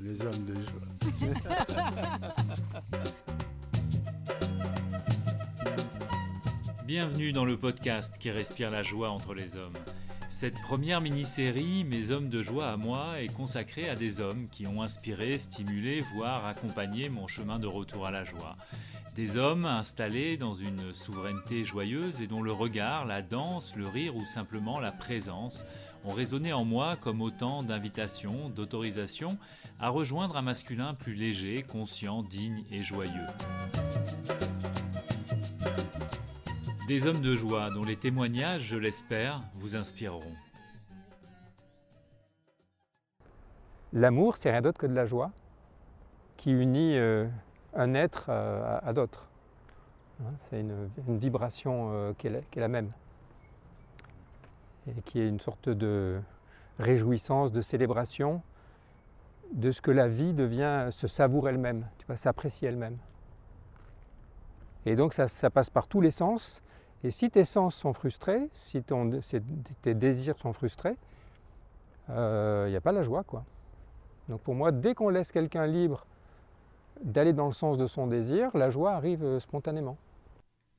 Les hommes de joie. Bienvenue dans le podcast qui respire la joie entre les hommes. Cette première mini-série, Mes hommes de joie à moi, est consacrée à des hommes qui ont inspiré, stimulé, voire accompagné mon chemin de retour à la joie. Des hommes installés dans une souveraineté joyeuse et dont le regard, la danse, le rire ou simplement la présence ont résonné en moi comme autant d'invitations, d'autorisations à rejoindre un masculin plus léger, conscient, digne et joyeux. Des hommes de joie dont les témoignages, je l'espère, vous inspireront. L'amour, c'est rien d'autre que de la joie qui unit euh, un être euh, à, d'autres. Hein, c'est une, vibration euh, qui, est la, même. Et qui est une sorte de réjouissance, de célébration de ce que la vie devient, se savoure elle-même, tu s'apprécie elle-même. Et donc ça, passe par tous les sens. Et si tes sens sont frustrés, si tes désirs sont frustrés, il euh, n'y a pas la joie. quoi. Donc pour moi, dès qu'on laisse quelqu'un libre d'aller dans le sens de son désir, la joie arrive euh, spontanément.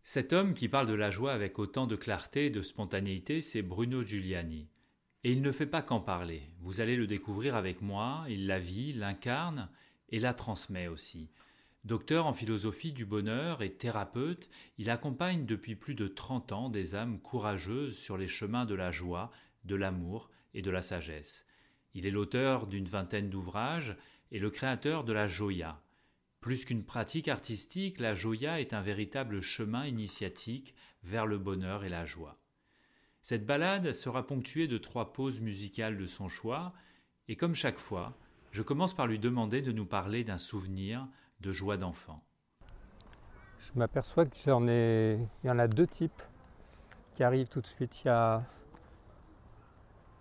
Cet homme qui parle de la joie avec autant de clarté et de spontanéité, c'est Bruno Giuliani. Et il ne fait pas qu'en parler. Vous allez le découvrir avec moi, il la vit, l'incarne et la transmet aussi. Docteur en philosophie du bonheur et thérapeute, il accompagne depuis plus de 30 ans des âmes courageuses sur les chemins de la joie, de l'amour et de la sagesse. Il est l'auteur d'une vingtaine d'ouvrages et le créateur de la Joya, plus qu'une pratique artistique, la Joya est un véritable chemin initiatique vers le bonheur et la joie. Cette balade sera ponctuée de trois pauses musicales de son choix, et comme chaque fois, je commence par lui demander de nous parler d'un souvenir de joie d'enfant. Je m'aperçois que ai. Y en a deux types qui arrivent tout de suite. Il y a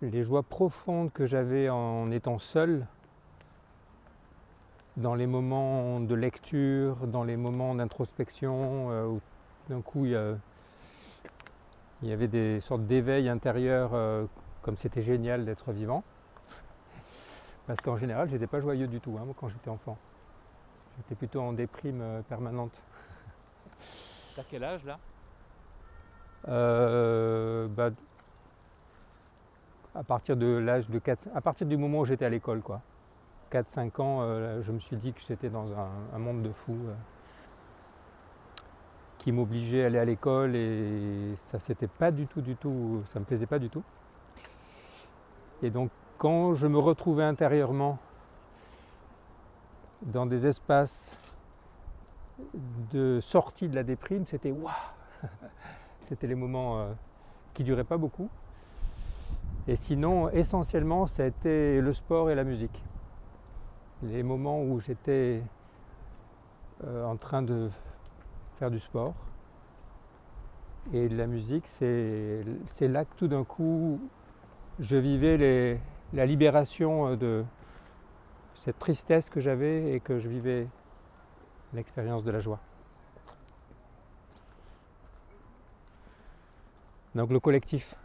les joies profondes que j'avais en étant seul, dans les moments de lecture, dans les moments d'introspection, euh, où d'un coup il y, avait des sortes d'éveil intérieur, euh, comme c'était génial d'être vivant. Parce qu'en général, j'étais pas joyeux du tout hein, quand j'étais enfant. J'étais plutôt en déprime euh, permanente. T'as quel âge là? Bah, à partir de l'âge de 4, à partir du moment où j'étais à l'école quoi. 4-5 ans, euh, je me suis dit que j'étais dans un, monde de fous euh, qui m'obligeait à aller à l'école et ça c'était pas du tout, du tout, ça me plaisait pas du tout. Et donc quand je me retrouvais intérieurement dans des espaces de sortie de la déprime, c'était waouh C'était les moments euh, qui duraient pas beaucoup. Et sinon, essentiellement, c'était le sport et la musique les moments où j'étais euh, en train de faire du sport. Et la musique, c'est là que tout d'un coup, je vivais la libération euh, de cette tristesse que j'avais et que je vivais l'expérience de la joie. Donc le collectif,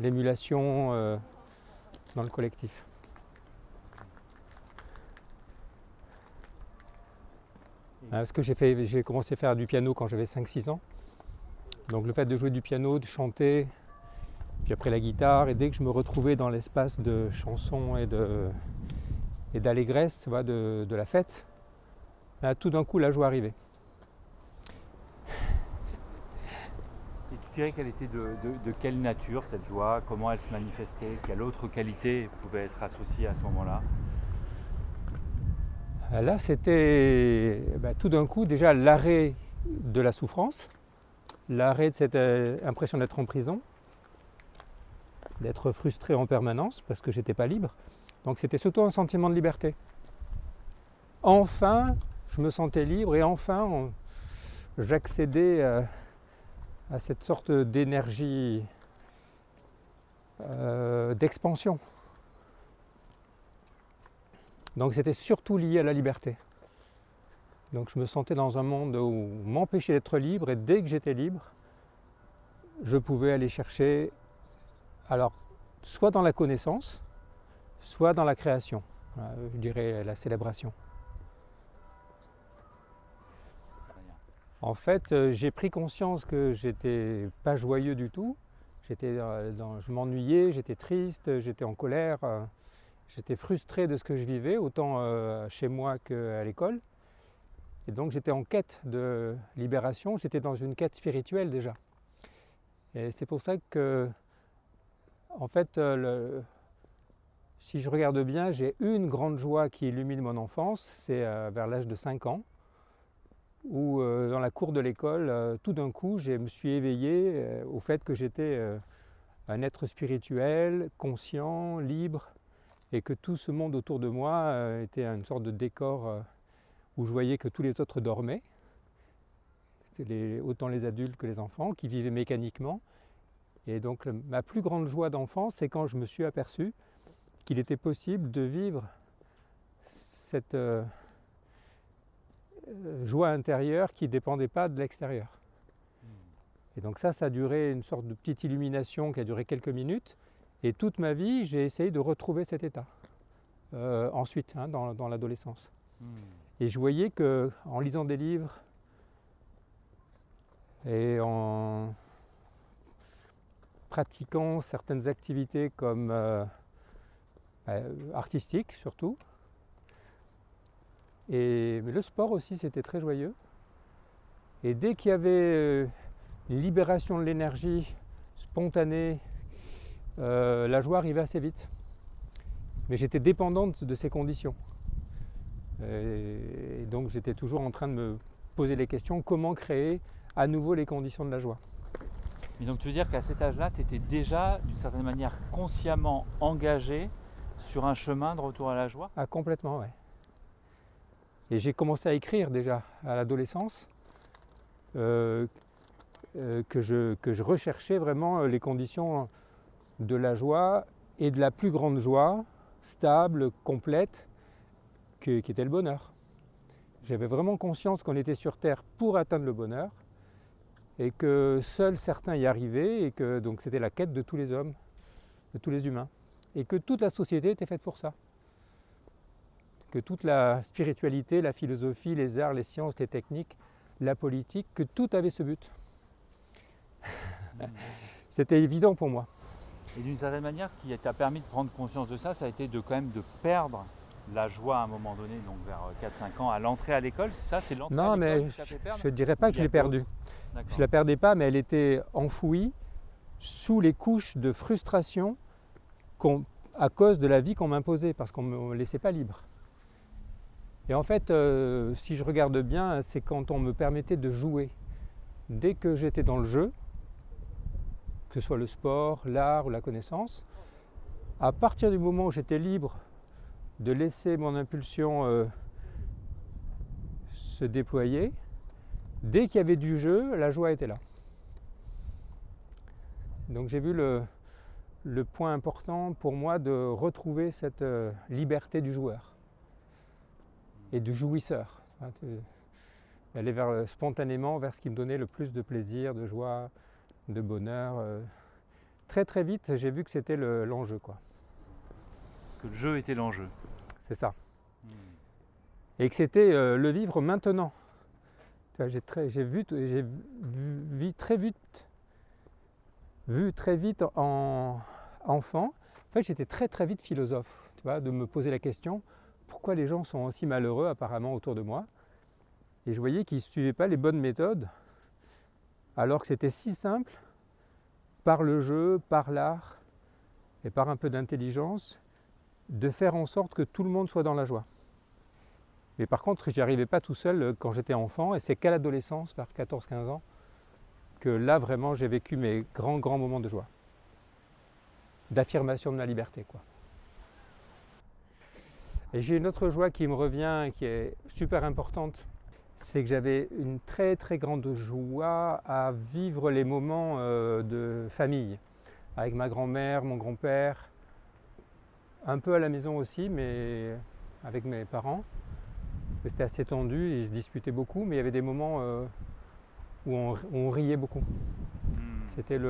l'émulation euh, dans le collectif. Parce que j'ai, commencé à faire du piano quand j'avais 5-6 ans. Donc le fait de jouer du piano, de chanter, puis après la guitare, et dès que je me retrouvais dans l'espace de chansons et d'allégresse, tu vois, de, la fête, là tout d'un coup la joie arrivait. Et tu dirais qu'elle était de, de, quelle nature cette joie? Comment elle se manifestait? Quelle autre qualité pouvait être associée à ce moment-là? Là, c'était bah, tout d'un coup déjà l'arrêt de la souffrance, l'arrêt de cette euh, impression d'être en prison, d'être frustré en permanence parce que j'étais pas libre. Donc c'était surtout un sentiment de liberté. Enfin, je me sentais libre et enfin, j'accédais à, cette sorte d'énergie euh, d'expansion. Donc c'était surtout lié à la liberté. Donc je me sentais dans un monde où m'empêchait d'être libre et dès que j'étais libre, je pouvais aller chercher, alors soit dans la connaissance, soit dans la création, je dirais la célébration. En fait, euh, j'ai pris conscience que j'étais pas joyeux du tout. Dans, je m'ennuyais, j'étais triste, j'étais en colère, euh, j'étais frustré de ce que je vivais, autant euh, chez moi qu'à l'école. Et donc j'étais en quête de libération, j'étais dans une quête spirituelle déjà. Et c'est pour ça que, en fait, si je regarde bien, j'ai une grande joie qui illumine mon enfance, c'est vers l'âge de 5 ans où euh, dans la cour de l'école, euh, tout d'un coup, je me suis éveillé euh, au fait que j'étais un être spirituel, conscient, libre, et que tout ce monde autour de moi était une sorte de décor où je voyais que tous les autres dormaient. C'était autant les adultes que les enfants qui vivaient mécaniquement. Et donc ma plus grande joie d'enfant, c'est quand je me suis aperçu qu'il était possible de vivre cette euh, joie intérieure qui ne dépendait pas de l'extérieur. Et donc ça, ça a duré une sorte de petite illumination qui a duré quelques minutes. Et toute ma vie, j'ai essayé de retrouver cet état. Euh, ensuite, hein, dans, l'adolescence. Et je voyais que en lisant des livres et en pratiquant certaines activités comme euh, artistiques surtout, et, mais le sport aussi, c'était très joyeux. Et dès qu'il y avait euh, une libération de l'énergie spontanée, euh, la joie arrivait assez vite. Mais j'étais dépendante de ces conditions. Et donc j'étais toujours en train de me poser les questions, comment créer à nouveau les conditions de la joie? Mais donc tu veux dire qu'à cet âge-là, tu étais déjà d'une certaine manière consciemment engagé sur un chemin de retour à la joie? Ah complètement, oui. Et j'ai commencé à écrire déjà à l'adolescence euh, euh, que, je, que je recherchais vraiment les conditions de la joie et de la plus grande joie, stable, complète, qui était le bonheur. J'avais vraiment conscience qu'on était sur Terre pour atteindre le bonheur et que seuls certains y arrivaient et que donc c'était la quête de tous les hommes, de tous les humains et que toute la société était faite pour ça que toute la spiritualité, la philosophie, les arts, les sciences, les techniques, la politique, que tout avait ce but. C'était évident pour moi. Et d'une certaine manière, ce qui t'a permis de prendre conscience de ça, ça a été de quand même de perdre la joie à un moment donné, donc vers 4-5 ans, à l'entrée à l'école, ça c'est l'entrée Non, mais je ne dirais pas que je l'ai perdue. Je ne la perdais pas, mais elle était enfouie sous les couches de frustration à cause de la vie qu'on m'imposait, parce qu'on ne me laissait pas libre. Et en fait, euh, si je regarde bien, c'est quand on me permettait de jouer. Dès que j'étais dans le jeu, que ce soit le sport, l'art ou la connaissance, à partir du moment où j'étais libre de laisser mon impulsion euh, se déployer, dès qu'il y avait du jeu, la joie était là. Donc j'ai vu le, point important pour moi de retrouver cette euh, liberté du joueur et du jouisseur. Aller vers, spontanément vers ce qui me donnait le plus de plaisir, de joie, de bonheur. Euh. Très très vite, j'ai vu que c'était l'enjeu. quoi. Que le jeu était l'enjeu. C'est ça. Hmm. Et que c'était euh, le vivre maintenant. J'ai vu, vu, vu, très vite, vu très vite en enfant. En fait, j'étais très très vite philosophe, tu vois, de me poser la question pourquoi les gens sont aussi malheureux apparemment autour de moi? Et je voyais qu'ils ne suivaient pas les bonnes méthodes, alors que c'était si simple, par le jeu, par l'art et par un peu d'intelligence, de faire en sorte que tout le monde soit dans la joie. Mais par contre, je n'y arrivais pas tout seul euh, quand j'étais enfant, et c'est qu'à l'adolescence, vers 14-15 ans, que là vraiment j'ai vécu mes grands, grands moments de joie, d'affirmation de ma liberté. quoi. Et j'ai une autre joie qui me revient, qui est super importante, c'est que j'avais une très très grande joie à vivre les moments euh, de famille, avec ma grand-mère, mon grand-père, un peu à la maison aussi, mais avec mes parents. C'était assez tendu, ils se disputaient beaucoup, mais il y avait des moments euh, où, on, riait beaucoup. Hmm. C'était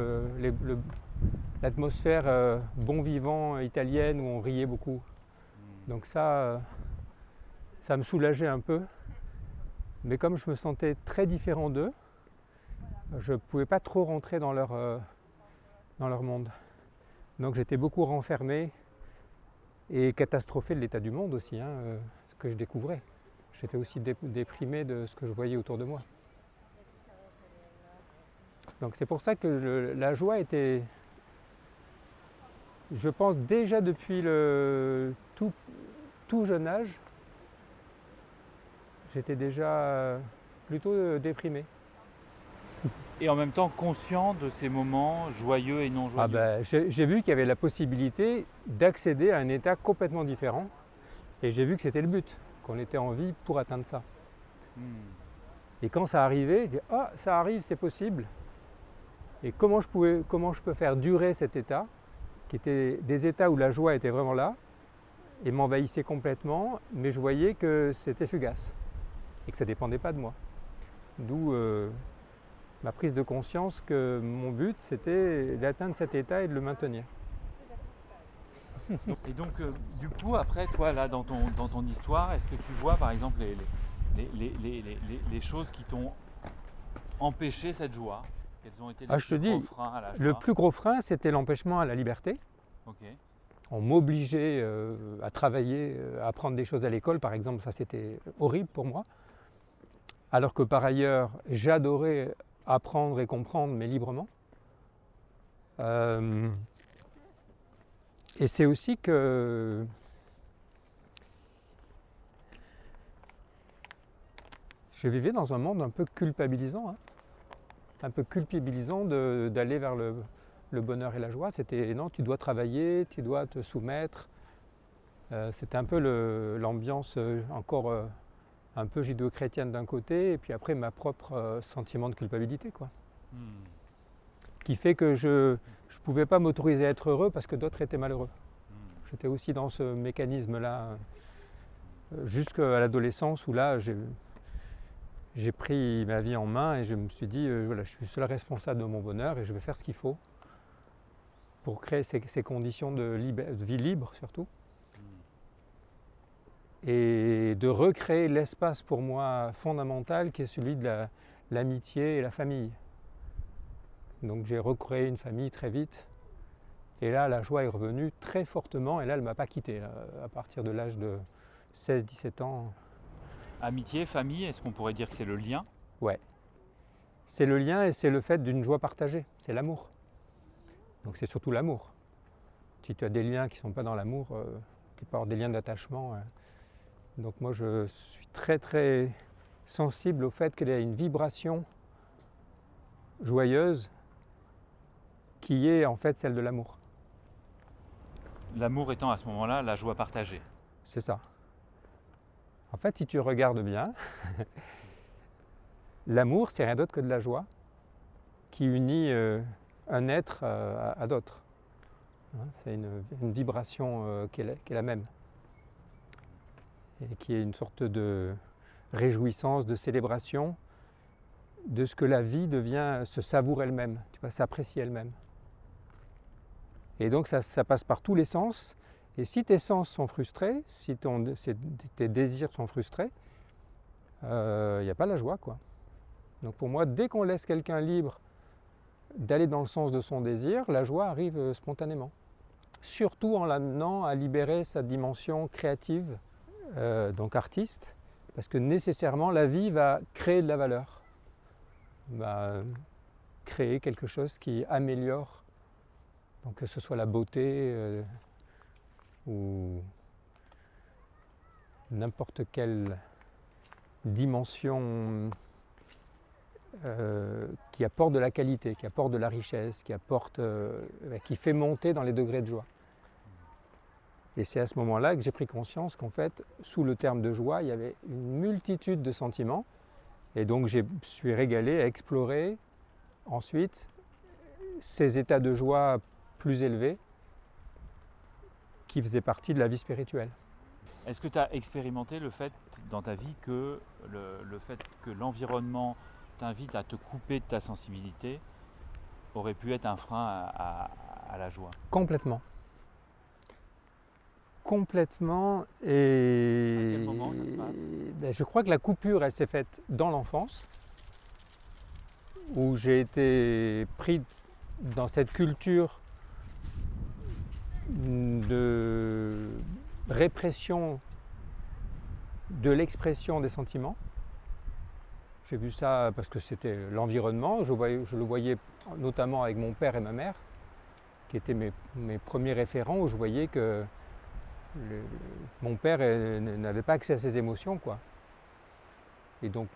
l'atmosphère euh, bon vivant italienne où on riait beaucoup. Donc ça, ça me soulageait un peu. Mais comme je me sentais très différent d'eux, je ne pouvais pas trop rentrer dans leur, euh, dans leur monde. Donc j'étais beaucoup renfermé et catastrophé de l'état du monde aussi, hein, euh, ce que je découvrais. J'étais aussi dé- déprimé de ce que je voyais autour de moi. Donc c'est pour ça que la joie était, je pense déjà depuis le tout jeune âge, j'étais déjà euh, plutôt euh, déprimé. Et en même temps conscient de ces moments joyeux et non joyeux. Ah ben, j'ai j'ai vu qu'il y avait la possibilité d'accéder à un état complètement différent. Et j'ai vu que c'était le but, qu'on était en vie pour atteindre ça. Hmm. Et quand ça arrivait, je dis Ah, ça arrive, c'est possible. Et comment je, pouvais, comment je peux faire durer cet état, qui était des états où la joie était vraiment là, et m'envahissait complètement, mais je voyais que c'était fugace, et que ça ne dépendait pas de moi. D'où euh, ma prise de conscience que mon but, c'était d'atteindre cet état et de le maintenir. Et donc, euh, du coup, après, toi, là, dans ton, dans ton histoire, est-ce que tu vois, par exemple, les, les, les, les, choses qui t'ont empêché cette joie? Quels ont été les Ah, je te plus gros dis, freins à la Le joie? plus gros frein, c'était l'empêchement à la liberté. Ok. On m'obligeait euh, à travailler, à apprendre des choses à l'école, par exemple, ça c'était horrible pour moi. Alors que par ailleurs, j'adorais apprendre et comprendre, mais librement. Euh, et c'est aussi que je vivais dans un monde un peu culpabilisant, hein. un peu culpabilisant d'aller vers le, bonheur et la joie, c'était non, tu dois travailler, tu dois te soumettre. Euh, c'était un peu l'ambiance euh, encore un peu judéo-chrétienne d'un côté, et puis après ma propre euh, sentiment de culpabilité, quoi. Hmm. Qui fait que je ne pouvais pas m'autoriser à être heureux parce que d'autres étaient malheureux. Hmm. J'étais aussi dans ce mécanisme-là euh, jusqu'à l'adolescence où là j'ai j'ai pris ma vie en main et je me suis dit euh, voilà, je suis seul responsable de mon bonheur et je vais faire ce qu'il faut pour créer ces, ces conditions de vie libre surtout et de recréer l'espace pour moi fondamental qui est celui de la- l'amitié et la famille. Donc j'ai recréé une famille très vite et là, la joie est revenue très fortement et là, elle ne m'a pas quitté. là. À partir de l'âge de 16-17 ans, Amitié, famille, est-ce qu'on pourrait dire que c'est le lien? C'est le lien et c'est le fait d'une joie partagée. C'est l'amour. Donc c'est surtout l'amour. Si tu as des liens qui ne sont pas dans l'amour, euh, tu peux avoir des liens d'attachement. euh. Donc moi, je suis très très sensible au fait qu'il y a une vibration joyeuse qui est en fait celle de l'amour. L'amour étant à ce moment-là la joie partagée. C'est ça. En fait, si tu regardes bien, l'amour, c'est rien d'autre que de la joie qui unit euh, un être euh, à, à d'autres. Hein, c'est une, une vibration euh, qui, est la, qui est la même. Et qui est une sorte de réjouissance, de célébration de ce que la vie devient, se savoure elle-même, tu vois, s'apprécie elle-même. Et donc ça, passe par tous les sens, et si tes sens sont frustrés, si tes désirs sont frustrés, il n'y a pas la joie. quoi. Donc pour moi, dès qu'on laisse quelqu'un libre d'aller dans le sens de son désir, la joie arrive euh, spontanément. Surtout en l'amenant à libérer sa dimension créative, euh, donc artiste, parce que nécessairement la vie va créer de la valeur, va créer quelque chose qui améliore, donc que ce soit la beauté, euh, ou n'importe quelle dimension euh, qui apporte de la qualité, qui apporte de la richesse, qui fait monter dans les degrés de joie. Et c'est à ce moment-là que j'ai pris conscience qu'en fait, sous le terme de joie, il y avait une multitude de sentiments. Et donc, je me suis régalé à explorer ensuite ces états de joie plus élevés qui faisaient partie de la vie spirituelle. Est-ce que tu as expérimenté le fait dans ta vie que le, le fait que l'environnement t'invite à te couper de ta sensibilité aurait pu être un frein à, à- à la joie? Complètement. Complètement. Et À quel moment ça se passe? Ben, je crois que la coupure, elle s'est faite dans l'enfance, où j'ai été pris dans cette culture de répression de l'expression des sentiments. J'ai vu ça parce que c'était l'environnement. Je, le voyais notamment avec mon père et ma mère, qui étaient mes, mes premiers référents, où je voyais que mon père euh, n'avait pas accès à ses émotions. Quoi. Et donc,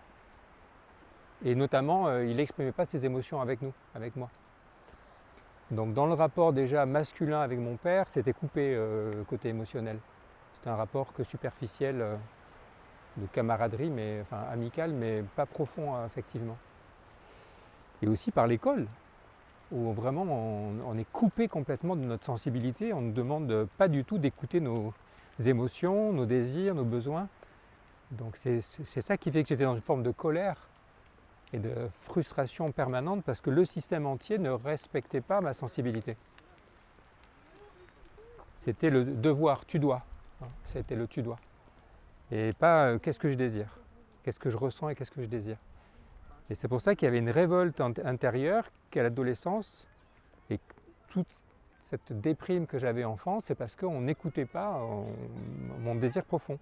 et notamment, euh, il n'exprimait pas ses émotions avec nous, avec moi. Donc dans le rapport déjà masculin avec mon père, c'était coupé euh, côté émotionnel. C'était un rapport que superficiel, de camaraderie, mais enfin amical, mais pas profond affectivement. Et aussi par l'école, où vraiment on, est coupé complètement de notre sensibilité. On ne demande pas du tout d'écouter nos émotions, nos désirs, nos besoins. Donc c'est ça qui fait que j'étais dans une forme de colère et de frustration permanente parce que le système entier ne respectait pas ma sensibilité. C'était le devoir, tu dois. hein, C'était le tu dois. Et pas euh, qu'est-ce que je désire, qu'est-ce que je ressens et qu'est-ce que je désire? Et c'est pour ça qu'il y avait une révolte int- intérieure qu'à l'adolescence et toute cette déprime que j'avais enfant, c'est parce qu'on n'écoutait pas on- mon désir profond.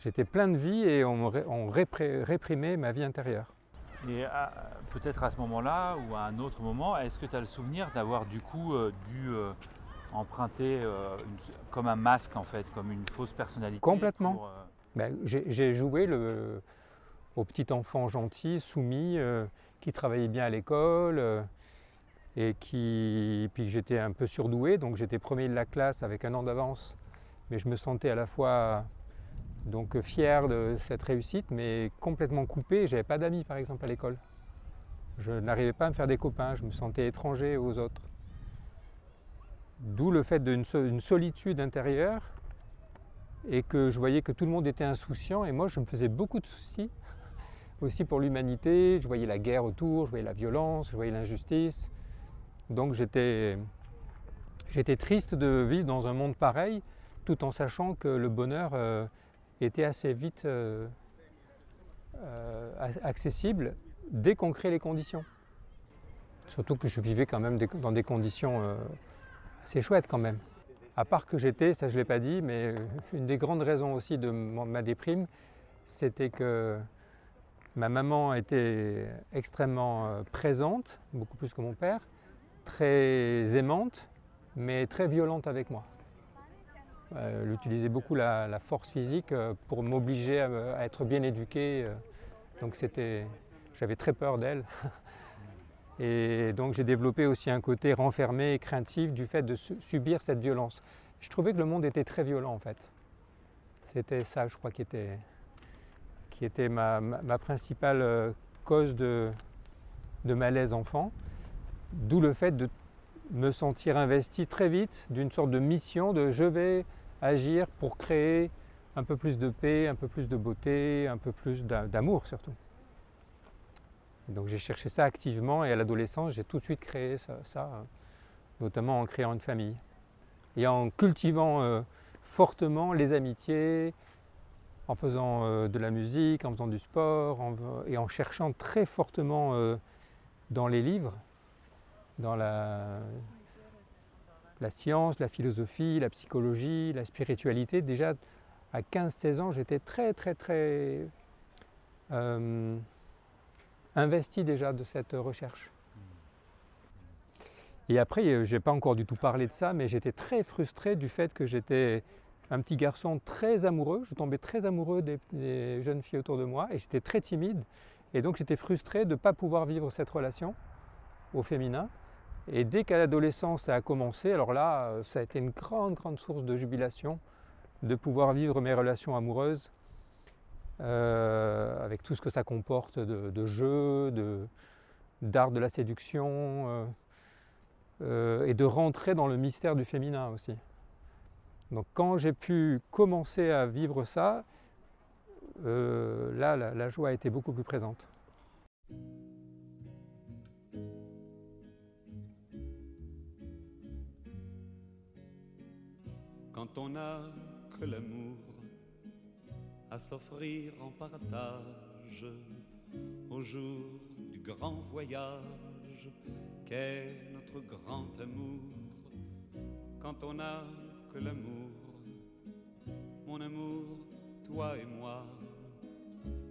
J'étais plein de vie et on, répré- réprimait ma vie intérieure. Et à- peut-être à ce moment-là ou à un autre moment, est-ce que tu as le souvenir d'avoir du coup euh, dû euh, emprunter euh, une- comme un masque en fait, comme une fausse personnalité Complètement. euh, Ben, j'ai joué le, au petit enfant gentil, soumis, euh, qui travaillait bien à l'école euh, et qui, puis j'étais un peu surdoué, donc j'étais premier de la classe avec un an d'avance, mais je me sentais à la fois donc fier de cette réussite, mais complètement coupé. J'avais pas d'amis par exemple à l'école. Je n'arrivais pas à me faire des copains, je me sentais étranger aux autres. D'où le fait d'une so- une solitude intérieure et que je voyais que tout le monde était insouciant et moi je me faisais beaucoup de soucis aussi pour l'humanité, je voyais la guerre autour, je voyais la violence, je voyais l'injustice. Donc j'étais j'étais triste de vivre dans un monde pareil tout en sachant que le bonheur euh, était assez vite euh, euh, accessible dès qu'on crée les conditions. Surtout que je vivais quand même dans des conditions assez chouettes quand même. À part que j'étais, ça je ne l'ai pas dit, mais une des grandes raisons aussi de ma déprime, c'était que ma maman était extrêmement euh, présente, beaucoup plus que mon père, très aimante, mais très violente avec moi. Euh, elle utilisait beaucoup la, force physique euh, pour m'obliger à, être bien éduqué. donc c'était, j'avais très peur d'elle. Et donc j'ai développé aussi un côté renfermé et craintif du fait de su- subir cette violence. Je trouvais que le monde était très violent en fait. C'était ça, je crois, qui était, qui était ma, principale euh, cause de, malaise enfant. D'où le fait de me sentir investi très vite d'une sorte de mission de je vais agir pour créer un peu plus de paix, un peu plus de beauté, un peu plus d'a- d'amour surtout. Donc j'ai cherché ça activement et à l'adolescence, j'ai tout de suite créé ça, euh, notamment en créant une famille. Et en cultivant euh, fortement les amitiés, en faisant euh, de la musique, en faisant du sport, et en cherchant très fortement euh, dans les livres, dans la, la science, la philosophie, la psychologie, la spiritualité. Déjà à 15-16 ans, j'étais très très très euh, investi déjà de cette recherche. Et après, je n'ai pas encore du tout parlé de ça, mais j'étais très frustré du fait que j'étais un petit garçon très amoureux. Je tombais très amoureux des, jeunes filles autour de moi et j'étais très timide. Et donc j'étais frustré de ne pas pouvoir vivre cette relation au féminin. Et dès qu'à l'adolescence ça a commencé, alors là, ça a été une grande, grande source de jubilation de pouvoir vivre mes relations amoureuses euh, avec tout ce que ça comporte de, de jeux, de- d'art de la séduction, euh, euh, et de rentrer dans le mystère du féminin aussi. Donc quand j'ai pu commencer à vivre ça, euh, là la, la joie a été beaucoup plus présente. Quand on n'a que l'amour à s'offrir en partage au jour du grand voyage qu'est notre grand amour, quand on a l'amour, mon amour, toi et moi,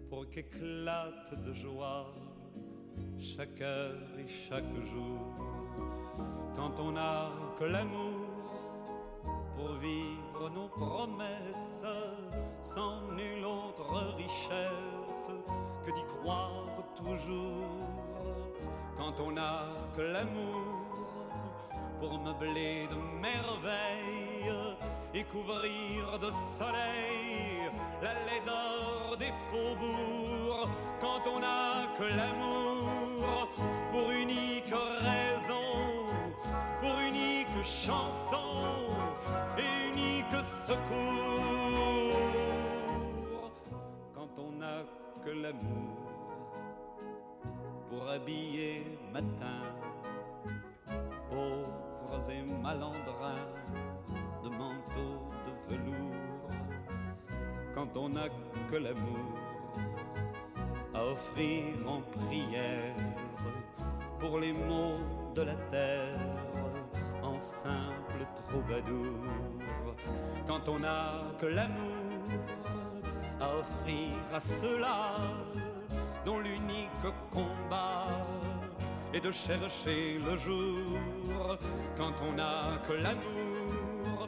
pour qu'éclate de joie chaque heure et chaque jour. Quand on n'a que l'amour pour vivre nos promesses sans nulle autre richesse que d'y croire toujours. Quand on n'a que l'amour pour meubler de merveilles et couvrir de soleil la laideur des faubourgs. Quand on n'a que l'amour pour unique raison, pour unique chanson et unique secours. Quand on n'a que l'amour pour habiller matin pauvres et malandrins Quand on n'a que l'amour à offrir en prière pour les maux de la terre en simple troubadour. Quand on n'a que l'amour à offrir à ceux-là dont l'unique combat est de chercher le jour. Quand on n'a que l'amour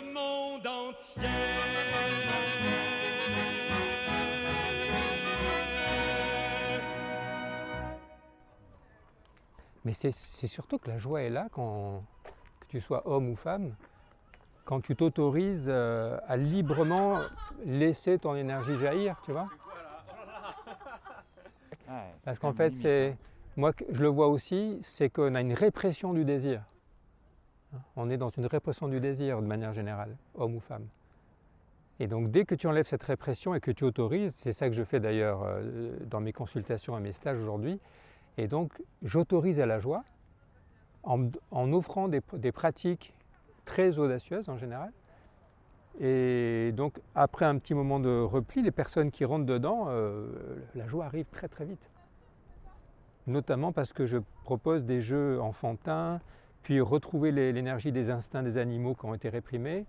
le monde entier. Mais c'est surtout que la joie est là, quand, que tu sois homme ou femme, quand tu t'autorises euh, à librement laisser ton énergie jaillir, tu vois. Parce qu'en fait, c'est moi que- je le vois aussi, c'est qu'on a une répression du désir. On est dans une répression du désir de manière générale, homme ou femme. Et donc dès que tu enlèves cette répression et que tu autorises, c'est ça que je fais d'ailleurs euh, dans mes consultations et mes stages aujourd'hui, et donc j'autorise à la joie en, offrant des, des pratiques très audacieuses en général. Et donc après un petit moment de repli, les personnes qui rentrent dedans, euh, la joie arrive très très vite. Notamment parce que je propose des jeux enfantins, puis retrouver l'énergie des instincts des animaux qui ont été réprimés,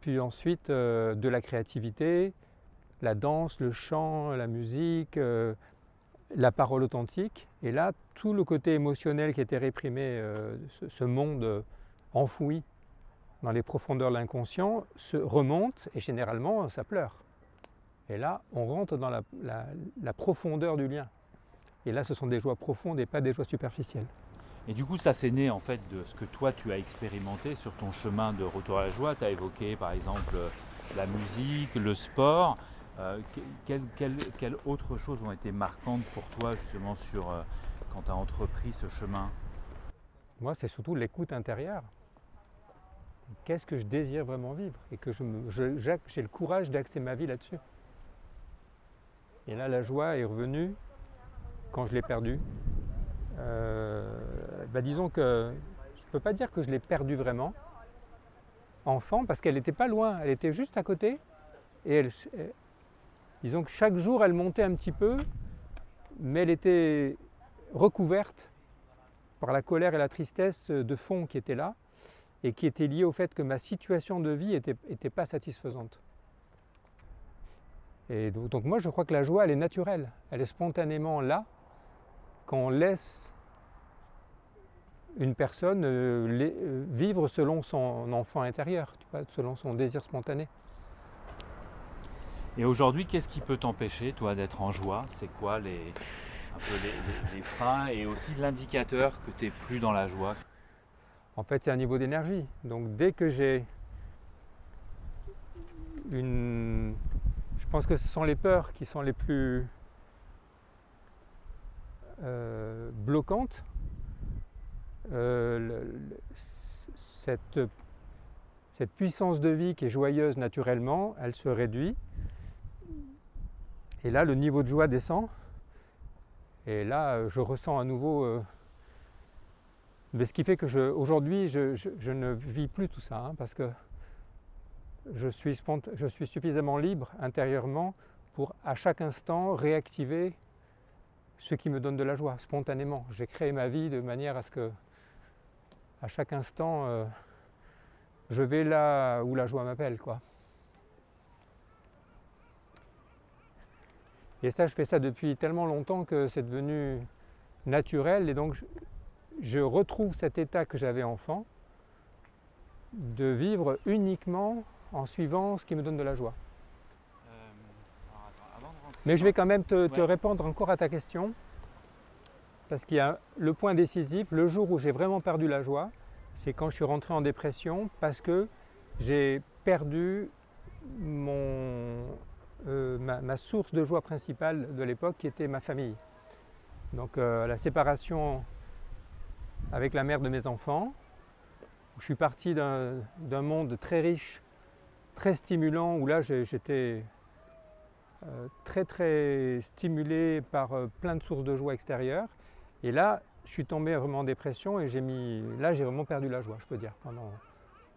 puis ensuite euh, de la créativité, la danse, le chant, la musique, euh, la parole authentique. Et là, tout le côté émotionnel qui était réprimé, euh, ce, monde enfoui dans les profondeurs de l'inconscient, se remonte et généralement ça pleure. Et là, on rentre dans la profondeur du lien. Et là, ce sont des joies profondes et pas des joies superficielles. Et du coup, ça c'est né en fait de ce que toi tu as expérimenté sur ton chemin de retour à la joie. Tu as évoqué par exemple la musique, le sport. Euh, que- quelles, autres choses ont été marquantes pour toi justement sur euh, quand tu as entrepris ce chemin? Moi, c'est surtout l'écoute intérieure. Qu'est-ce que je désire vraiment vivre Et que j'ai le courage d'axer ma vie là-dessus? Et là, la joie est revenue quand je l'ai perdue. Euh, bah, disons que je ne peux pas dire que je l'ai perdue vraiment, enfant, parce qu'elle n'était pas loin, elle était juste à côté. Et disons que chaque jour, elle montait un petit peu, mais elle était recouverte par la colère et la tristesse de fond qui étaient là et qui étaient liées au fait que ma situation de vie n'était était pas satisfaisante. Et donc, donc moi je crois que la joie elle est naturelle, elle est spontanément là quand on laisse une personne euh, les- euh, vivre selon son enfant intérieur, tu vois, selon son désir spontané. Et aujourd'hui, qu'est-ce qui peut t'empêcher, toi, d'être en joie? C'est quoi les, un peu les, les- les freins et aussi l'indicateur que tu n'es plus dans la joie? En fait, c'est un niveau d'énergie. Donc dès que j'ai une. Je pense que ce sont les peurs qui sont les plus euh, bloquantes. Euh, cette, cette puissance de vie qui est joyeuse naturellement, elle se réduit. Et là, le niveau de joie descend. Et là, je ressens à nouveau. euh, mais ce qui fait que aujourd'hui, je, je- je ne vis plus tout ça, hein, parce que je suis, je suis suffisamment libre intérieurement pour à chaque instant réactiver ce qui me donne de la joie, spontanément. J'ai créé ma vie de manière à ce que, à chaque instant, euh, je vais là où la joie m'appelle, quoi. Et ça, je fais ça depuis tellement longtemps que c'est devenu naturel, et donc je, retrouve cet état que j'avais enfant, de vivre uniquement en suivant ce qui me donne de la joie. Mais je vais quand même te, répondre encore à ta question, parce qu'il y a le point décisif, le jour où j'ai vraiment perdu la joie, c'est quand je suis rentré en dépression, parce que j'ai perdu mon, euh, ma, source de joie principale de l'époque, qui était ma famille. Donc euh, la séparation avec la mère de mes enfants, je suis parti d'un monde très riche, très stimulant, où là j'étais euh, très très stimulé par plein de sources de joie extérieures. Et là, je suis tombé vraiment en dépression et j'ai mis, là j'ai vraiment perdu la joie, je peux dire. Pendant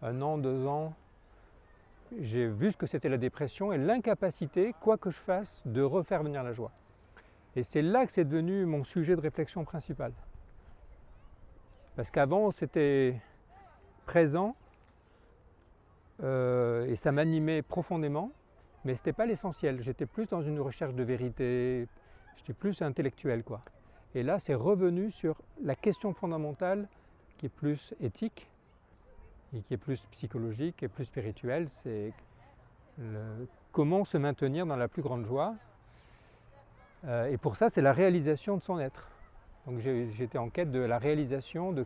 un an, deux ans, j'ai vu ce que c'était la dépression et l'incapacité, quoi que je fasse, de refaire venir la joie. Et c'est là que c'est devenu mon sujet de réflexion principal. Parce qu'avant, c'était présent euh, et ça m'animait profondément, mais ce n'était pas l'essentiel. J'étais plus dans une recherche de vérité, j'étais plus intellectuel. quoi. Et là, c'est revenu sur la question fondamentale qui est plus éthique et qui est plus psychologique et plus spirituelle, c'est comment se maintenir dans la plus grande joie. Euh, et pour ça, c'est la réalisation de son être. Donc j'étais en quête de la réalisation de,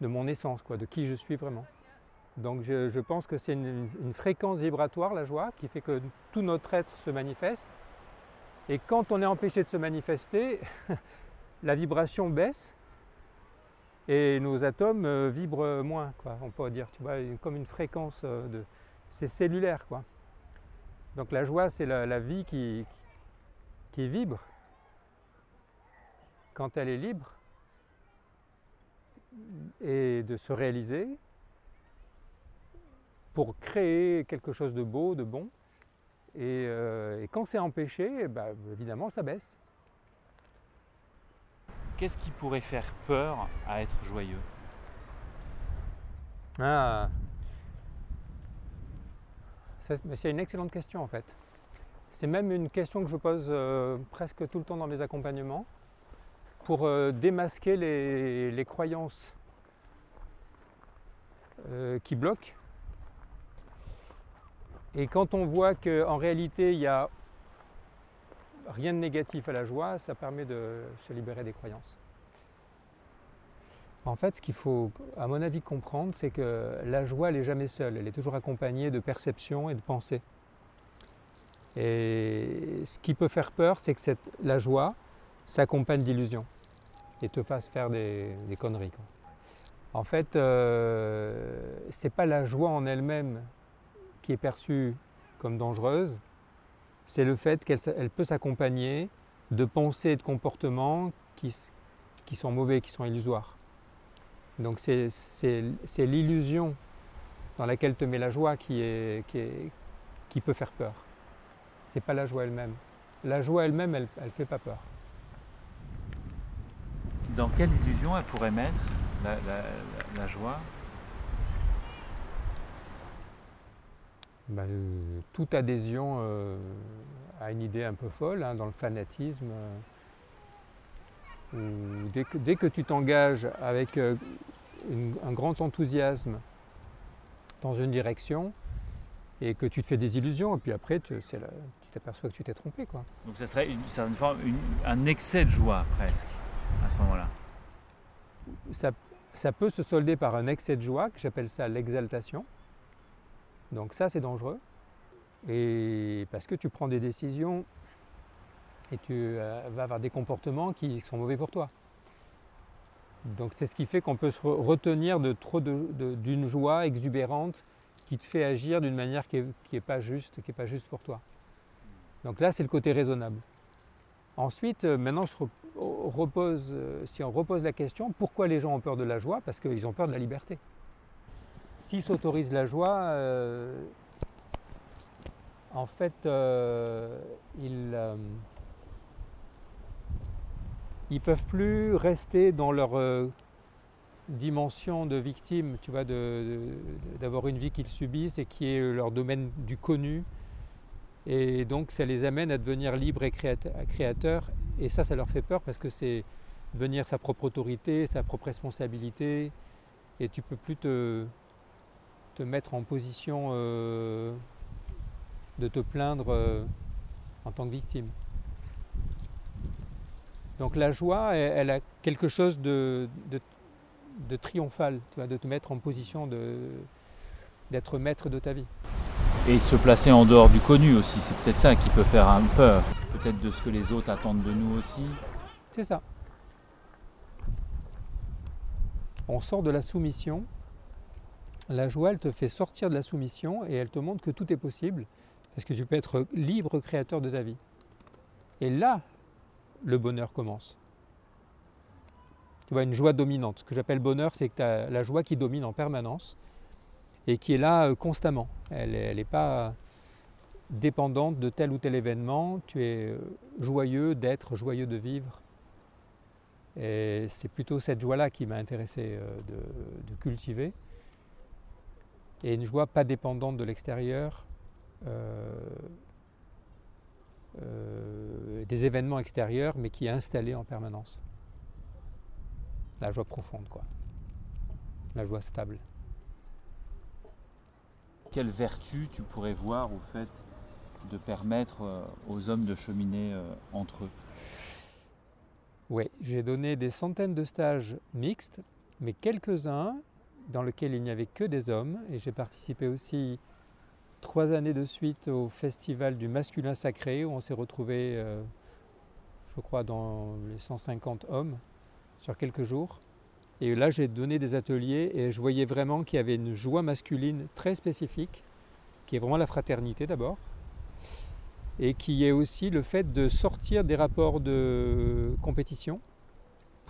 mon essence, quoi, de qui je suis vraiment. Donc je, pense que c'est une fréquence vibratoire, la joie, qui fait que tout notre être se manifeste. Et quand on est empêché de se manifester, la vibration baisse et nos atomes euh, vibrent moins, on peut dire, tu vois, comme une fréquence euh, de... C'est cellulaire, quoi. Donc la joie, c'est la, vie qui, qui vibre quand elle est libre et de se réaliser pour créer quelque chose de beau, de bon. Et, euh, quand c'est empêché, ben, évidemment, ça baisse. Qu'est-ce qui pourrait faire peur à être joyeux Ah. C'est une excellente question en fait. C'est même une question que je pose euh, presque tout le temps dans mes accompagnements pour euh, démasquer les, croyances euh, qui bloquent. Et quand on voit qu'en réalité il n'y a rien de négatif à la joie, ça permet de se libérer des croyances. En fait, ce qu'il faut, à mon avis, comprendre, c'est que la joie, elle n'est jamais seule. Elle est toujours accompagnée de perceptions et de pensées. Et ce qui peut faire peur, c'est que la joie s'accompagne d'illusions et te fasse faire des, conneries. En fait, euh, ce n'est pas la joie en elle-même qui est perçue comme dangereuse, c'est le fait qu'elle peut s'accompagner de pensées et de comportements qui, sont mauvais, qui sont illusoires. Donc c'est l'illusion dans laquelle te met la joie qui, peut faire peur. C'est pas la joie elle-même. La joie elle-même, elle ne fait pas peur. Dans quelle illusion elle pourrait mettre la joie? Bah, euh, toute adhésion euh, à une idée un peu folle, hein, dans le fanatisme, euh, où dès, que, dès que tu t'engages avec une- un grand enthousiasme dans une direction, et que tu te fais des illusions, et puis après tu t'aperçois que tu t'es trompé. Quoi. Donc ça serait une, certaine forme, une- un excès de joie presque à ce moment-là. ça, ça peut se solder par un excès de joie, que j'appelle ça l'exaltation. Donc ça, c'est dangereux. Et parce que tu prends des décisions et tu euh, vas avoir des comportements qui sont mauvais pour toi. Donc c'est ce qui fait qu'on peut se re- retenir de trop d'une joie exubérante qui te fait agir d'une manière qui n'est pas juste, qui est pas juste pour toi. Donc là, c'est le côté raisonnable. Ensuite, euh, maintenant, euh, si on repose la question, pourquoi les gens ont peur de la joie? Parce qu'ils ont peur de la liberté. S'ils s'autorisent la joie, euh, en fait, euh, ils euh, ils peuvent plus rester dans leur euh, dimension de victime, tu vois, d'avoir une vie qu'ils subissent et qui est leur domaine du connu. Et donc, ça les amène à devenir libres et créate- créateurs. Et ça, ça leur fait peur parce que c'est devenir sa propre autorité, sa propre responsabilité. Et tu peux plus te, te mettre en position euh, de te plaindre euh, en tant que victime. Donc la joie, elle, elle a quelque chose de, de- de triomphal, tu vois, de te mettre en position d'être maître de ta vie. Et se placer en dehors du connu aussi, c'est peut-être ça qui peut faire un peur. Peut-être de ce que les autres attendent de nous aussi. C'est ça. On sort de la soumission. La joie, elle te fait sortir de la soumission et elle te montre que tout est possible parce que tu peux être libre créateur de ta vie. Et là, le bonheur commence. Tu vois, une joie dominante. Ce que j'appelle bonheur, c'est que tu as la joie qui domine en permanence et qui est là euh, constamment. Elle n'est pas dépendante de tel ou tel événement. Tu es euh, joyeux d'être, joyeux de vivre. Et c'est plutôt cette joie-là qui m'a intéressé euh, de, de cultiver. Et une joie pas dépendante de l'extérieur, euh, euh, des événements extérieurs, mais qui est installée en permanence. La joie profonde, quoi. La joie stable. Quelle vertu tu pourrais voir au fait de permettre euh, aux hommes de cheminer entre eux? Oui, j'ai donné des centaines de stages mixtes, mais quelques-uns dans lesquels il n'y avait que des hommes. Et j'ai participé aussi trois années de suite au festival du masculin sacré, où on s'est retrouvés, euh, je crois, dans les 150 hommes sur quelques jours. Et là, j'ai donné des ateliers et je voyais vraiment qu'il y avait une joie masculine très spécifique, qui est vraiment la fraternité d'abord, et qui est aussi le fait de sortir des rapports de compétition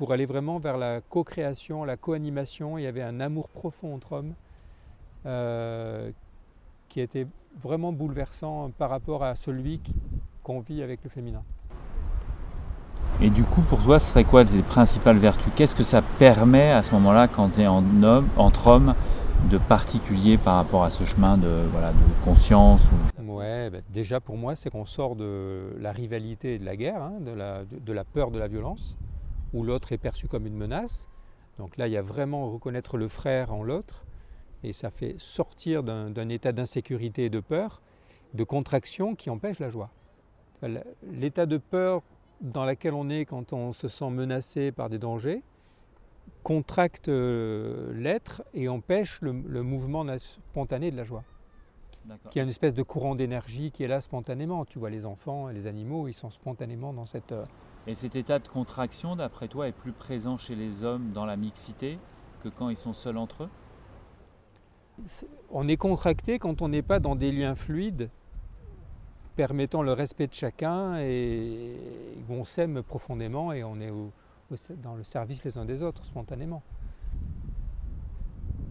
pour aller vraiment vers la co-création, la co-animation. Il y avait un amour profond entre hommes euh, qui était vraiment bouleversant par rapport à celui qu'on vit avec le féminin. Et du coup, pour toi, ce serait quoi les principales vertus? Qu'est-ce que ça permet à ce moment-là, quand tu es en homme, entre hommes, de particulier par rapport à ce chemin de, voilà, de conscience ou... Ouais, bah, déjà pour moi, c'est qu'on sort de la rivalité et de la guerre, hein, de, la, de- de la peur de la violence, où l'autre est perçu comme une menace. Donc là, il y a vraiment reconnaître le frère en l'autre, et ça fait sortir d'un état d'insécurité et de peur, de contraction qui empêche la joie. L'état de peur dans lequel on est quand on se sent menacé par des dangers contracte euh, l'être et empêche le, le mouvement spontané de la joie qui a une espèce de courant d'énergie qui est là spontanément. Tu vois, les enfants et les animaux, ils sont spontanément dans cette... Et cet état de contraction, d'après toi, est plus présent chez les hommes dans la mixité que quand ils sont seuls entre eux? On est contracté quand on n'est pas dans des liens fluides permettant le respect de chacun et où on s'aime profondément et on est dans le service les uns des autres spontanément.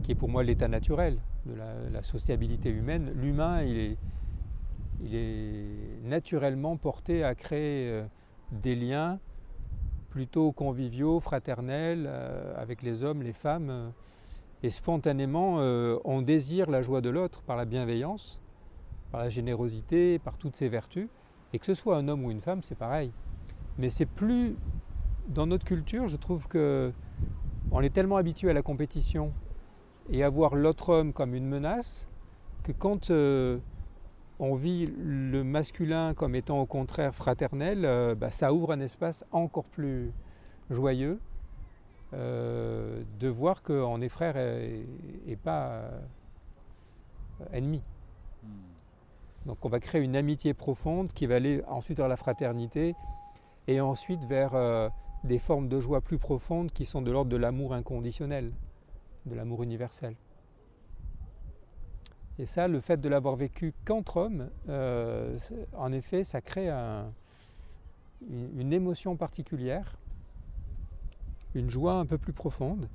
Qui est pour moi l'état naturel de la, sociabilité humaine. L'humain, il est, il est naturellement porté à créer euh, des liens plutôt conviviaux, fraternels, euh, avec les hommes, les femmes. euh, et spontanément, euh, on désire la joie de l'autre par la bienveillance, par la générosité, par toutes ses vertus. Et que ce soit un homme ou une femme, c'est pareil. Mais c'est plus. Dans notre culture, je trouve que on est tellement habitué à la compétition et à voir l'autre homme comme une menace que quand on vit le masculin comme étant au contraire fraternel, euh, bah, ça ouvre un espace encore plus joyeux euh, de voir qu'on est frère et, et pas euh, ennemi. Hmm. Donc on va créer une amitié profonde qui va aller ensuite vers la fraternité et ensuite vers euh, des formes de joie plus profondes qui sont de l'ordre de l'amour inconditionnel, de l'amour universel. Et ça, le fait de l'avoir vécu qu'entre hommes, euh, en effet, ça crée un- une, une émotion particulière, une joie un peu plus profonde,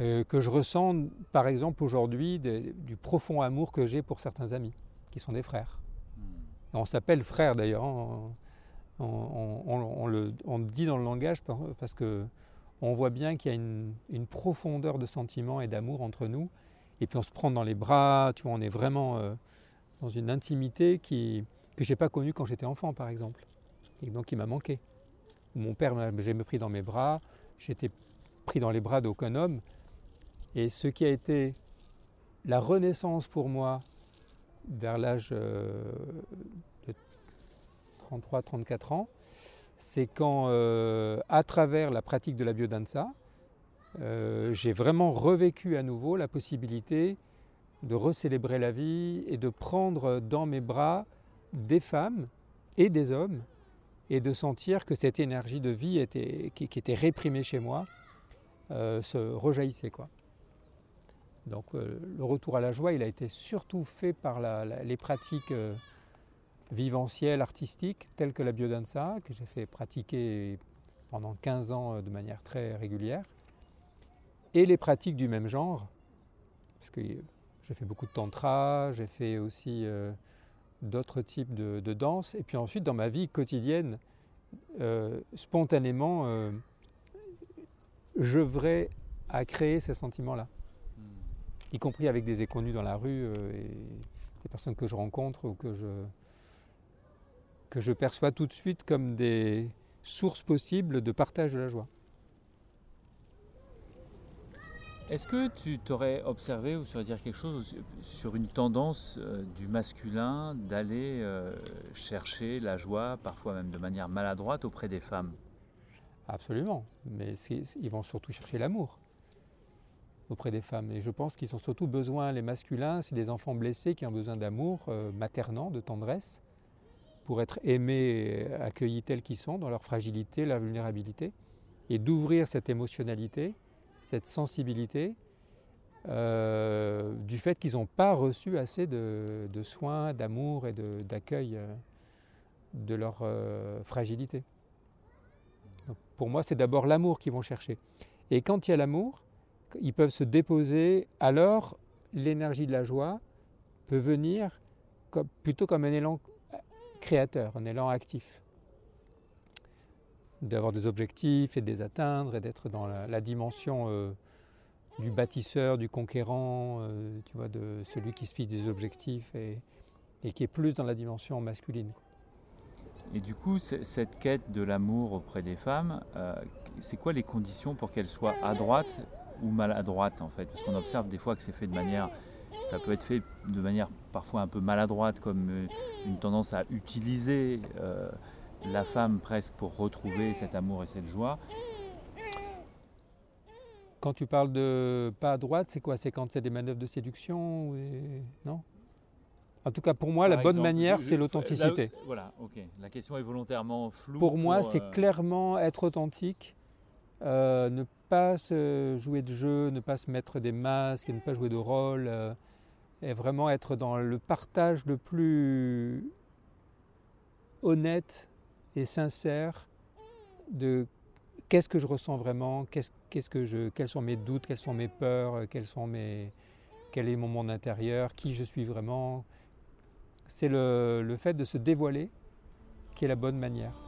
euh, que je ressens, par exemple, aujourd'hui, du profond amour que j'ai pour certains amis, qui sont des frères. On s'appelle frère d'ailleurs. hein. On, on- on- on le, on le dit dans le langage par- parce que on voit bien qu'il y a une, une profondeur de sentiment et d'amour entre nous. Et puis on se prend dans les bras, tu vois, on est vraiment euh, dans une intimité qui, que je n'ai pas connue quand j'étais enfant, par exemple. Et donc qui m'a manqué. Mon père m'a jamais pris dans mes bras, j'étais pris dans les bras d'aucun homme. Et ce qui a été la renaissance pour moi vers l'âge euh, de 33-34 ans, c'est quand, euh, à travers la pratique de la biodanza, euh, j'ai vraiment revécu à nouveau la possibilité de recélébrer la vie et de prendre dans mes bras des femmes et des hommes et de sentir que cette énergie de vie qui, était réprimée chez moi euh, se rejaillissait. Quoi. Donc euh, le retour à la joie, il a été surtout fait par les pratiques vivencielles, artistiques, telles que la biodanza, que j'ai fait pratiquer pendant 15 ans de manière très régulière, et les pratiques du même genre, parce que j'ai fait beaucoup de tantra, j'ai fait aussi euh, d'autres types de, de danse, et puis ensuite dans ma vie quotidienne, euh, spontanément, euh, vais à créer ces sentiments-là y compris avec des inconnus dans la rue euh, et des personnes que je rencontre ou que je, que je perçois tout de suite comme des sources possibles de partage de la joie. Est-ce que tu t'aurais observé ou saurais dire quelque chose sur une tendance euh, du masculin d'aller euh, chercher la joie, parfois même de manière maladroite, auprès des femmes? Absolument, mais ils vont surtout chercher l'amour auprès des femmes. Et je pense qu'ils ont surtout besoin, les masculins, c'est des enfants blessés qui ont besoin d'amour euh, maternant, de tendresse, pour être aimés, accueillis tels qu'ils sont, dans leur fragilité, leur vulnérabilité, et d'ouvrir cette émotionnalité, cette sensibilité, euh, du fait qu'ils n'ont pas reçu assez de, soins, d'amour et d'accueil euh, de leur euh, fragilité. Pour moi, c'est d'abord l'amour qu'ils vont chercher. Et quand il y a l'amour, ils peuvent se déposer, alors l'énergie de la joie peut venir plutôt comme un élan créateur, un élan actif. D'avoir des objectifs et de les atteindre et d'être dans la, dimension euh, du bâtisseur, du conquérant, euh, tu vois, de celui qui se fixe des objectifs et, qui est plus dans la dimension masculine. Et du coup, cette quête de l'amour auprès des femmes, euh, c'est quoi les conditions pour qu'elle soit à droite ou maladroite en fait? Parce qu'on observe des fois que c'est fait de manière, ça peut être fait de manière parfois un peu maladroite, comme une tendance à utiliser la femme presque pour retrouver cet amour et cette joie. Quand tu parles de pas à droite, c'est quoi? C'est quand c'est des manœuvres de séduction ou des- Non? En tout cas, pour moi, la bonne exemple, manière, c'est l'authenticité. là- voilà, ok. La question est volontairement floue. Pour moi, c'est euh, clairement être authentique, euh, ne pas se jouer de jeu, ne pas se mettre des masques, ne pas jouer de rôle, euh, et vraiment être dans le partage le plus honnête et sincère de qu'est-ce que je ressens vraiment, qu'est-ce, qu'est-ce que je, quels sont mes doutes, quelles sont mes peurs, euh, quels sont mes, quel est mon monde intérieur, qui je suis vraiment. C'est le, le fait de se dévoiler qui est la bonne manière.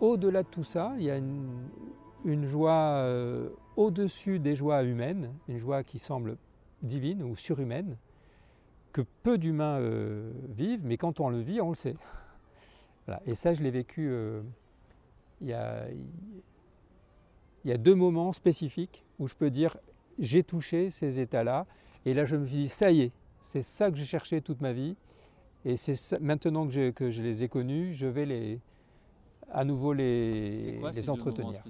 Au-delà de tout ça, il y a une, joie euh, au-dessus des joies humaines, une joie qui semble divine ou surhumaine, que peu d'humains euh, vivent, mais quand on le vit, on le sait. Et ça, je l'ai vécu euh, il, y a, deux moments spécifiques où je peux dire j'ai touché ces états-là, et là je me suis dit ça y est, c'est ça que j'ai cherché toute ma vie, et c'est maintenant que je les ai connus, je vais les, à nouveau les, quoi entretenir.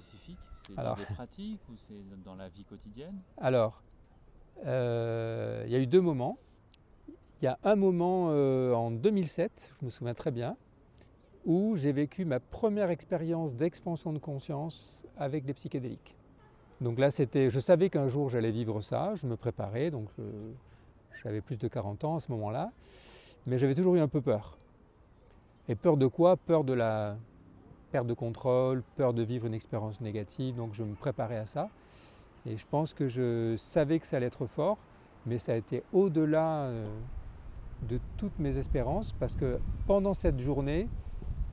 C'est dans Alors- des pratiques ou c'est dans la vie quotidienne? Alors, euh, il y a eu deux moments. Il y a un moment euh, en 2007, je me souviens très bien, où j'ai vécu ma première expérience d'expansion de conscience avec des psychédéliques. Donc là, c'était, je savais qu'un jour j'allais vivre ça, je me préparais, donc je- j'avais plus de 40 ans à ce moment-là, mais j'avais toujours eu un peu peur. Et peur de quoi? Peur de la perte de contrôle, peur de vivre une expérience négative, donc je me préparais à ça. Et je pense que je savais que ça allait être fort, mais ça a été au-delà euh, de toutes mes espérances, parce que pendant cette journée,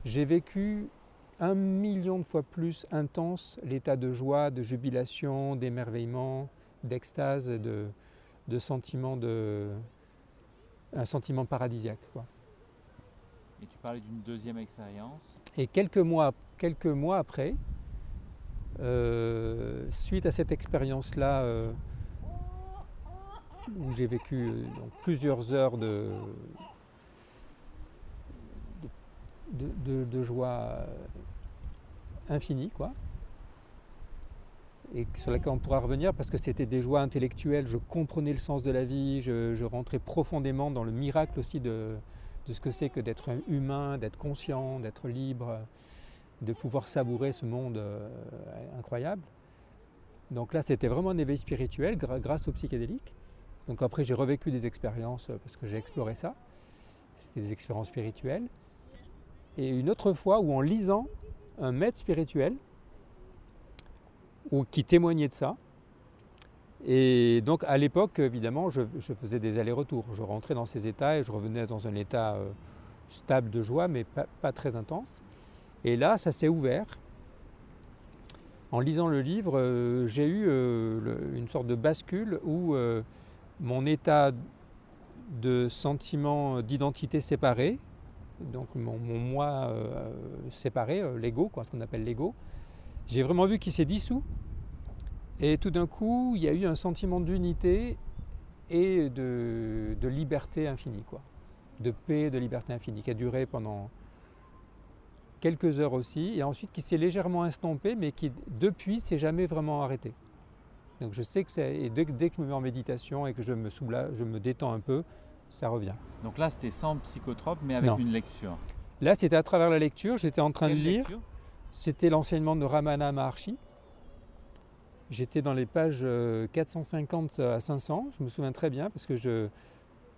j'ai vécu un million de fois plus intense l'état de joie, de jubilation, d'émerveillement, d'extase, de, de sentiment de un sentiment paradisiaque. Et tu parlais d'une deuxième expérience. Et quelques mois, quelques mois après, euh, suite à cette expérience-là, euh, où j'ai vécu euh, plusieurs heures de, joie infinie, quoi, et sur laquelle on pourra revenir parce que c'était des joies intellectuelles, je comprenais le sens de la vie, je rentrais profondément dans le miracle aussi de, de ce que c'est que d'être humain, d'être conscient, d'être libre, de pouvoir savourer ce monde euh, incroyable. Donc là, c'était vraiment un éveil spirituel grâce aux psychédéliques. Donc après, j'ai revécu des expériences euh, parce que j'ai exploré ça. C'était des expériences spirituelles. Et une autre fois où en lisant un maître spirituel, ou qui témoignait de ça, et donc à l'époque, évidemment, je, faisais des allers-retours. Je rentrais dans ces états et je revenais dans un état euh, stable de joie, mais pas, très intense. Et là, ça s'est ouvert. En lisant le livre, euh, j'ai eu euh, une sorte de bascule où mon état de sentiment d'identité séparée, donc mon, mon moi séparé, l'ego, ce qu'on appelle l'ego, j'ai vraiment vu qu'il s'est dissous. Et tout d'un coup, il y a eu un sentiment d'unité et de, de liberté infinie, quoi. De paix et de liberté infinie, qui a duré pendant quelques heures aussi, et ensuite qui s'est légèrement estompé, mais qui depuis s'est jamais vraiment arrêté. Donc je sais que c'est. Et dès, que- dès que je me mets en méditation et que je me, soula- je me détends un peu, ça revient. Donc là, c'était sans psychotrope, mais avec Non. une lecture. Là, c'était à travers la lecture, j'étais en train Quelle de lire. C'était l'enseignement de Ramana Maharshi. J'étais dans les pages euh, 450 à 500, je me souviens très bien, parce que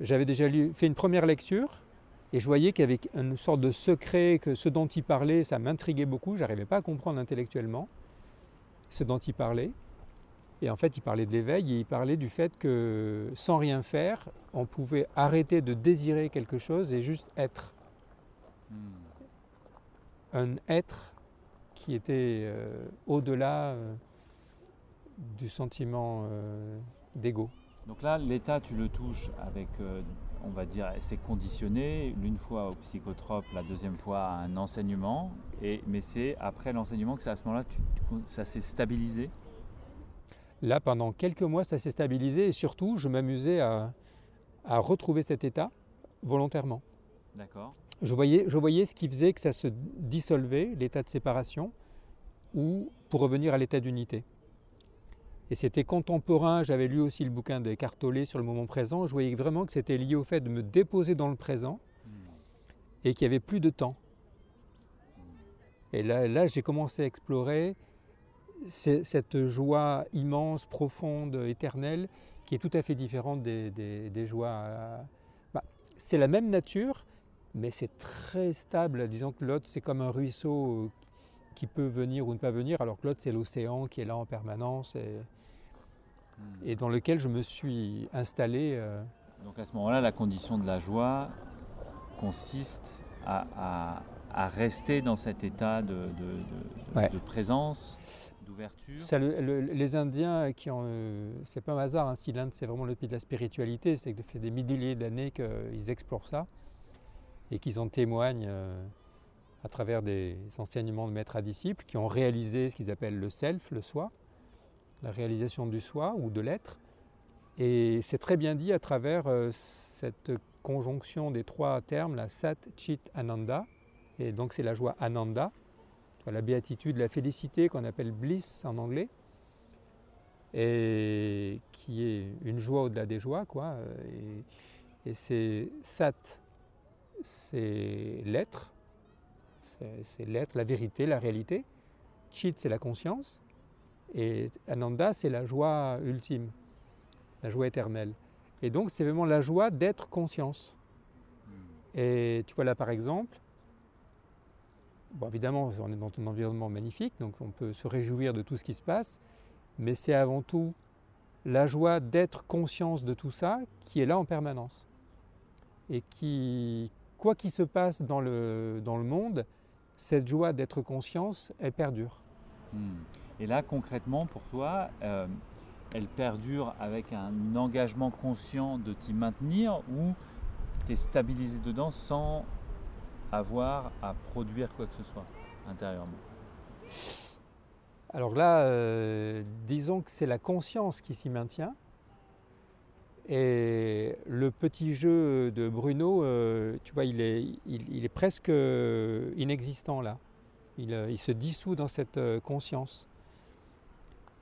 j'avais déjà lu- fait une première lecture et je voyais qu'il y avait une sorte de secret, que ce dont il parlait, ça m'intriguait beaucoup, je n'arrivais pas à comprendre intellectuellement ce dont il parlait. Et en fait, il parlait de l'éveil et il parlait du fait que sans rien faire, on pouvait arrêter de désirer quelque chose et juste être Hmm. un être qui était euh, au-delà euh, du sentiment euh, d'ego. Donc là, l'état, tu le touches avec, euh, on va dire, c'est conditionné, l'une fois au psychotrope, la deuxième fois à un enseignement, et, mais c'est après l'enseignement que c'est à ce moment-là, ça s'est stabilisé. Là, pendant quelques mois, ça s'est stabilisé et surtout, je m'amusais à, à retrouver cet état volontairement. D'accord Je voyais, je voyais ce qui faisait que ça se dissolvait, l'état de séparation, ou pour revenir à l'état d'unité. Et c'était contemporain, j'avais lu aussi le bouquin de Cartolé sur le moment présent, je voyais vraiment que c'était lié au fait de me déposer dans le présent Hmm. et qu'il n'y avait plus de temps. Et là, là j'ai commencé à explorer cette joie immense, profonde, éternelle, qui est tout à fait différente des, des- des joies. euh, bah, c'est la même nature, mais c'est très stable. Disons que l'autre, c'est comme un ruisseau euh, qui peut venir ou ne pas venir, alors que l'autre, c'est l'océan qui est là en permanence et, Et dans lequel je me suis installé. euh, Donc à ce moment-là, la condition de la joie consiste à, à- à rester dans cet état de, de- de- Ouais. de présence, d'ouverture. Ça, le- le- les Indiens qui ont, euh, c'est pas un hasard, hein, si l'Inde c'est vraiment le pays de la spiritualité, c'est que ça fait des milliers d'années qu'ils explorent ça et qu'ils en témoignent euh, à travers des enseignements de maîtres à disciples qui ont réalisé ce qu'ils appellent le self, le soi, la réalisation du soi ou de l'être. Et c'est très bien dit à travers euh, cette conjonction des trois termes, la Sat, Chit, Ananda. Et donc c'est la joie Ananda, la béatitude, la félicité qu'on appelle bliss en anglais, et qui est une joie au-delà des joies, quoi. Et, et c'est Sat, c'est l'être, c'est l'être, la vérité, la réalité. Chit, c'est la conscience. Et Ananda, c'est la joie ultime, la joie éternelle. Et donc, c'est vraiment la joie d'être conscience. Et tu vois là, par exemple, bon, évidemment, on est dans un environnement magnifique, donc on peut se réjouir de tout ce qui se passe, mais c'est avant tout la joie d'être conscience de tout ça qui est là en permanence. Et qui, quoi qu'il se passe dans le, dans le monde, cette joie d'être conscience, elle perdure. Hmm. Et là, concrètement, pour toi, euh, elle perdure avec un engagement conscient de t'y maintenir ou tu es stabilisé dedans sans avoir à produire quoi que ce soit intérieurement? Alors là, euh, disons que c'est la conscience qui s'y maintient. Et le petit jeu de Bruno, euh, tu vois, il est, il, est presque inexistant là. Il, se dissout dans cette conscience.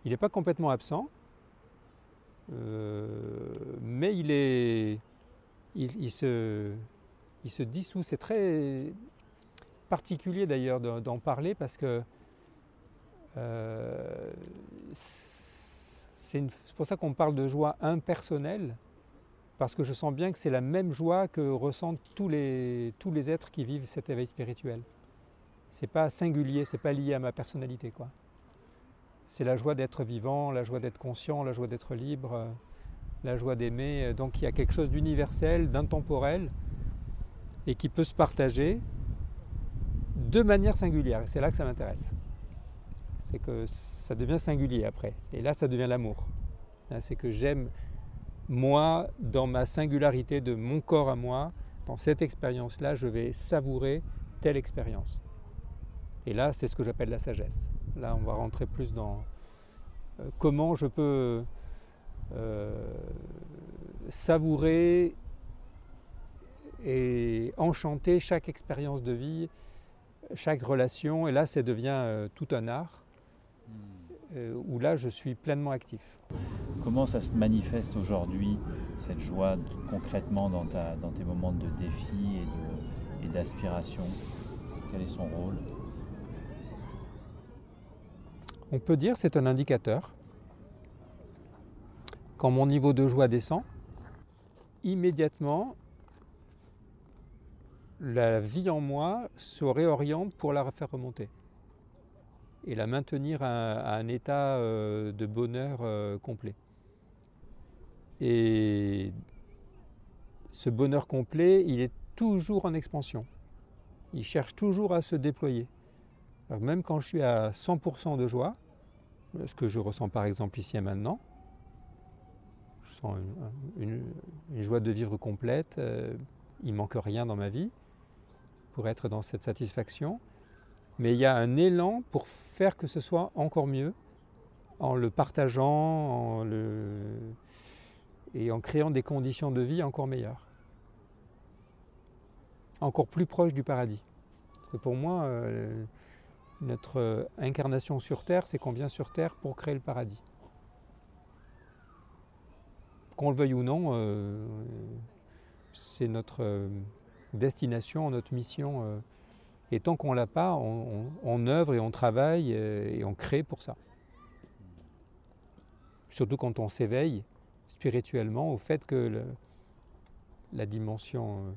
Il n'est pas complètement absent, euh, mais il est, il, se, il se dissout. C'est très particulier d'ailleurs d'en parler parce que euh, c'est pour ça qu'on parle de joie impersonnelle, parce que je sens bien que c'est la même joie que ressentent tous les, tous les êtres qui vivent cet éveil spirituel. C'est pas singulier, c'est pas lié à ma personnalité, quoi. C'est la joie d'être vivant, la joie d'être conscient, la joie d'être libre, euh, la joie d'aimer. Donc il y a quelque chose d'universel, d'intemporel, et qui peut se partager de manière singulière. Et c'est là que ça m'intéresse c'est que ça devient singulier après. Et là, ça devient l'amour. C'est que j'aime moi, dans ma singularité de mon corps à moi, dans cette expérience-là, je vais savourer telle expérience. Et là, c'est ce que j'appelle la sagesse. Là, on va rentrer plus dans euh, comment je peux euh, savourer et enchanter chaque expérience de vie, chaque relation. Et là, ça devient euh, tout un art euh, où là je suis pleinement actif. Comment ça se manifeste aujourd'hui, cette joie, concrètement dans, ta, dans tes moments de défi et d'aspiration? Quel est son rôle? On peut dire c'est un indicateur. Quand mon niveau de joie descend, immédiatement la vie en moi se réoriente pour la faire remonter et la maintenir à, à un état euh, de bonheur euh, complet. Et ce bonheur complet, il est toujours en expansion. Il cherche toujours à se déployer. Alors même quand je suis à 100% de joie, ce que je ressens par exemple ici et maintenant, je sens une, joie de vivre complète, euh, il ne manque rien dans ma vie pour être dans cette satisfaction, mais il y a un élan pour faire que ce soit encore mieux en le partageant et en créant des conditions de vie encore meilleures, encore plus proches du paradis. Parce que pour moi, euh, notre euh, incarnation sur Terre, c'est qu'on vient sur Terre pour créer le paradis. Qu'on le veuille ou non, euh, c'est notre euh, destination, notre mission. et tant qu'on ne l'a pas, on, œuvre et on travaille et on crée pour ça. Surtout quand on s'éveille spirituellement au fait que la dimension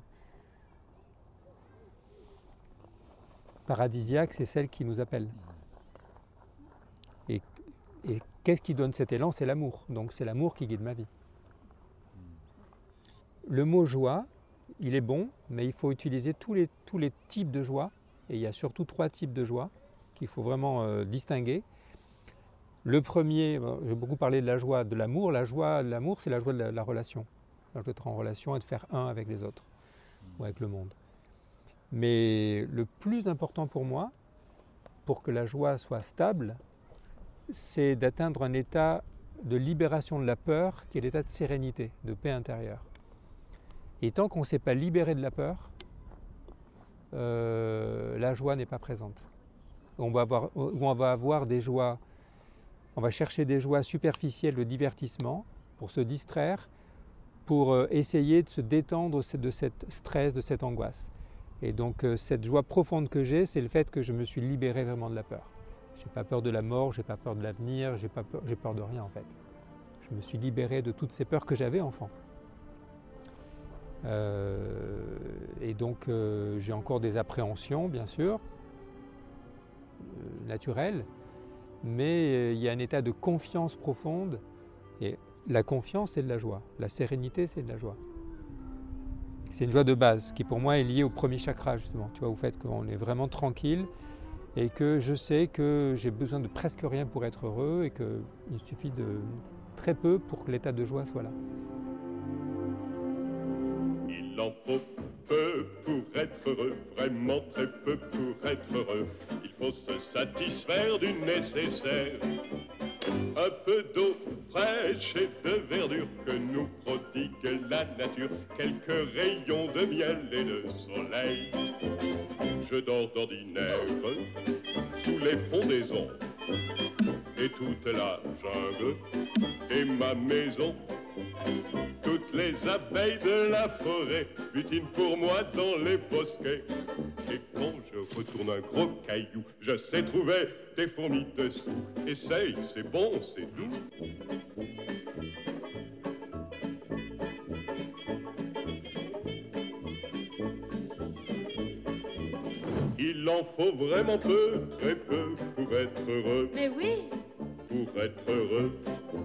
paradisiaque, c'est celle qui nous appelle. Et, qu'est-ce qui donne cet élan? C'est l'amour. Donc c'est l'amour qui guide ma vie. Le mot joie, il est bon, mais il faut utiliser tous les, tous les types de joie Et il y a surtout trois types de joie qu'il faut vraiment euh, distinguer. Le premier, j'ai beaucoup parlé de la joie de l'amour. La joie de l'amour, c'est la joie de la, relation. La joie d'être en relation et de faire un avec les autres ou avec le monde. Mais le plus important pour moi, pour que la joie soit stable, c'est d'atteindre un état de libération de la peur qui est l'état de sérénité, de paix intérieure. Et tant qu'on ne s'est pas libéré de la peur, euh, la joie n'est pas présente. On va, avoir, on va avoir des joies, on va chercher des joies superficielles de divertissement pour se distraire, pour euh, essayer de se détendre de cette stress, de cette angoisse. Et donc euh, cette joie profonde que j'ai, c'est le fait que je me suis libéré vraiment de la peur. J'ai pas peur de la mort, j'ai pas peur de l'avenir, j'ai pas peur, j'ai peur de rien en fait. Je me suis libéré de toutes ces peurs que j'avais enfant. Euh, et donc euh, j'ai encore des appréhensions, bien sûr, naturelles, mais il y a un état de confiance profonde. Et la confiance, c'est de la joie. La sérénité, c'est de la joie. C'est une joie de base qui pour moi est liée au premier chakra justement. Tu vois, au fait qu'on est vraiment tranquille et que je sais que j'ai besoin de presque rien pour être heureux et qu'il suffit de très peu pour que l'état de joie soit là. Il en faut peu pour être heureux, vraiment très peu pour être heureux. Il faut se satisfaire du nécessaire. Un peu d'eau fraîche et de verdure que nous prodigue la nature, quelques rayons de miel et de soleil. Je dors d'ordinaire sous les frondaisons et toute la jungle et ma maison toutes les abeilles de la forêt butinent pour moi dans les bosquets. Et quand je retourne un gros caillou, je sais trouver des fourmis dessous. Essaye, c'est bon, c'est doux. Il en faut vraiment peu, très peu pour être heureux. Mais oui Pour être heureux.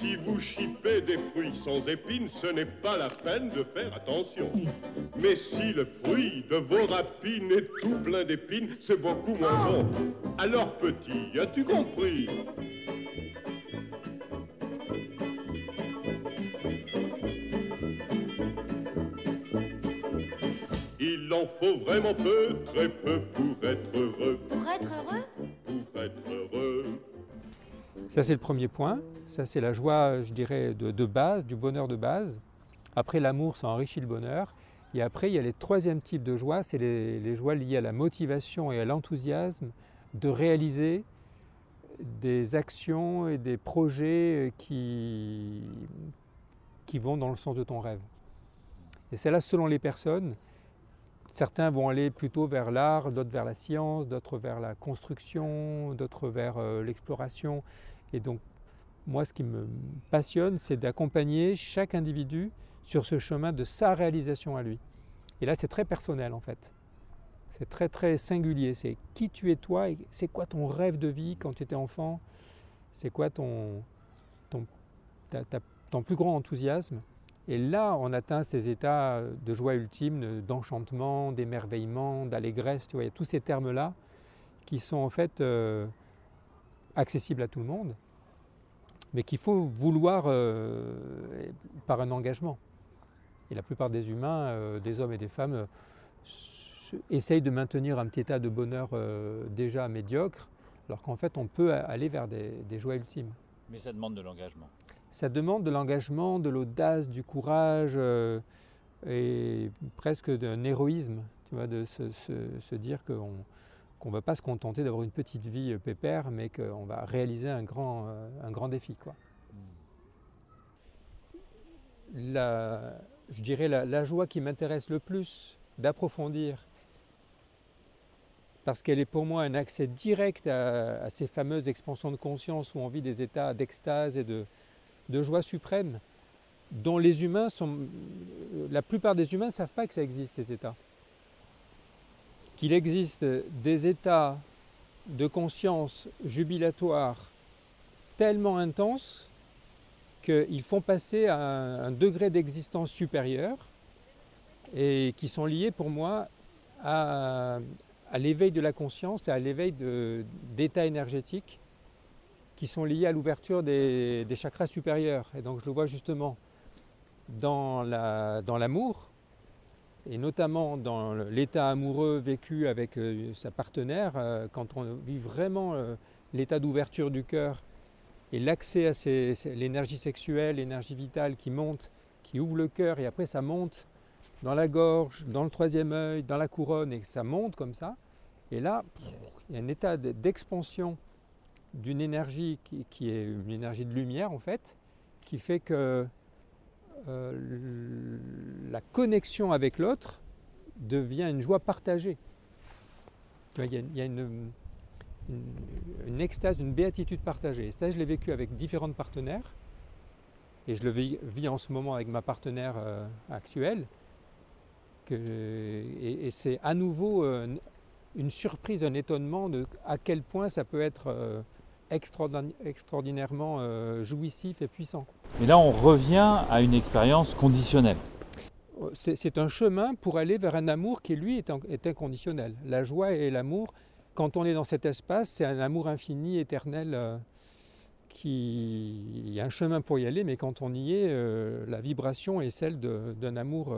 Si vous chipez des fruits sans épines, ce n'est pas la peine de faire attention. Mais si le fruit de vos rapines est tout plein d'épines, c'est beaucoup moins bon. Alors petit, as-tu compris? Il en faut vraiment peu, très peu pour être heureux. Pour être heureux? Ça, c'est le premier point. Ça, c'est la joie, je dirais, de, base, du bonheur de base. Après, l'amour, ça enrichit le bonheur. Et après, il y a les troisième type de joie, c'est les, joies liées à la motivation et à l'enthousiasme de réaliser des actions et des projets qui, qui vont dans le sens de ton rêve. Et c'est là, selon les personnes, certains vont aller plutôt vers l'art, d'autres vers la science, d'autres vers la construction, d'autres vers euh, l'exploration. Et donc, moi, ce qui me passionne, c'est d'accompagner chaque individu sur ce chemin de sa réalisation à lui. Et là, c'est très personnel, en fait. C'est très, très singulier. C'est qui tu es toi c'est quoi ton rêve de vie quand tu étais enfant? C'est quoi ton, ton, ton plus grand enthousiasme? Et là, on atteint ces états de joie ultime, d'enchantement, d'émerveillement, d'allégresse. Tu vois, il y a tous ces termes-là qui sont en fait euh, accessibles à tout le monde, mais qu'il faut vouloir euh, par un engagement. Et la plupart des humains, euh, des hommes et des femmes, essayent de maintenir un petit état de bonheur déjà médiocre, alors qu'en fait, on peut aller vers des, des joies ultimes. Mais ça demande de l'engagement ça demande de l'engagement, de l'audace, du courage euh, et presque d'un héroïsme, tu vois, de se, dire qu'on ne va pas se contenter d'avoir une petite vie euh, pépère, mais qu'on va réaliser un grand, euh, défi. Je dirais la, joie qui m'intéresse le plus d'approfondir parce qu'elle est pour moi un accès direct à, ces fameuses expansions de conscience où on vit des états d'extase et de, joie suprême, dont les humains sont. La plupart des humains ne savent pas que ça existe, ces états. Qu'il existe des états de conscience jubilatoire tellement intenses qu'ils font passer à un degré d'existence supérieur et qui sont liés pour moi à, à l'éveil de la conscience et à l'éveil d'états énergétiques qui sont liés à l'ouverture des, chakras supérieurs. Et donc je le vois justement dans l'amour, et notamment dans l'état amoureux vécu avec euh, sa partenaire, euh, quand on vit vraiment euh, l'état d'ouverture du cœur et l'accès à l'énergie sexuelle, l'énergie vitale qui monte, qui ouvre le cœur, et après ça monte dans la gorge, dans le troisième œil, dans la couronne, et ça monte comme ça. Et là, il y a un état d'expansion d'une énergie qui, est une énergie de lumière en fait, qui fait que euh, la connexion avec l'autre devient une joie partagée. Il y a, une, extase, une béatitude partagée. Et ça, je l'ai vécu avec différentes partenaires. Et je le vis, en ce moment avec ma partenaire euh, actuelle et, c'est à nouveau euh, une surprise, un étonnement de à quel point ça peut être extraordinairement euh, jouissif et puissant. Mais là, on revient à une expérience conditionnelle. C'est un chemin pour aller vers un amour qui, lui, est, inconditionnel. La joie et l'amour, quand on est dans cet espace, c'est un amour infini, éternel. qui... Il y a un chemin pour y aller, mais quand on y est, la vibration est celle d'un amour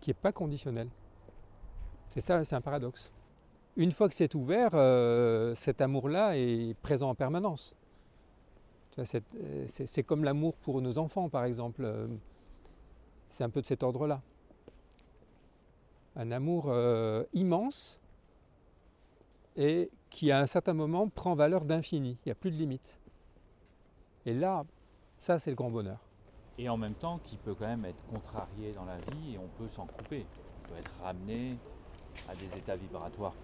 qui n'est pas conditionnel. C'est ça, c'est un paradoxe. Une fois que c'est ouvert, euh, cet amour-là est présent en permanence. Euh, c'est comme l'amour pour nos enfants, par exemple. Euh, c'est un peu de cet ordre-là. Un amour immense et qui, à un certain moment, prend valeur d'infini. Il n'y a plus de limite. Et là, ça, c'est le grand bonheur et en même temps qui peut quand même être contrarié dans la vie et on peut s'en couper. On peut être ramené à des états vibratoires.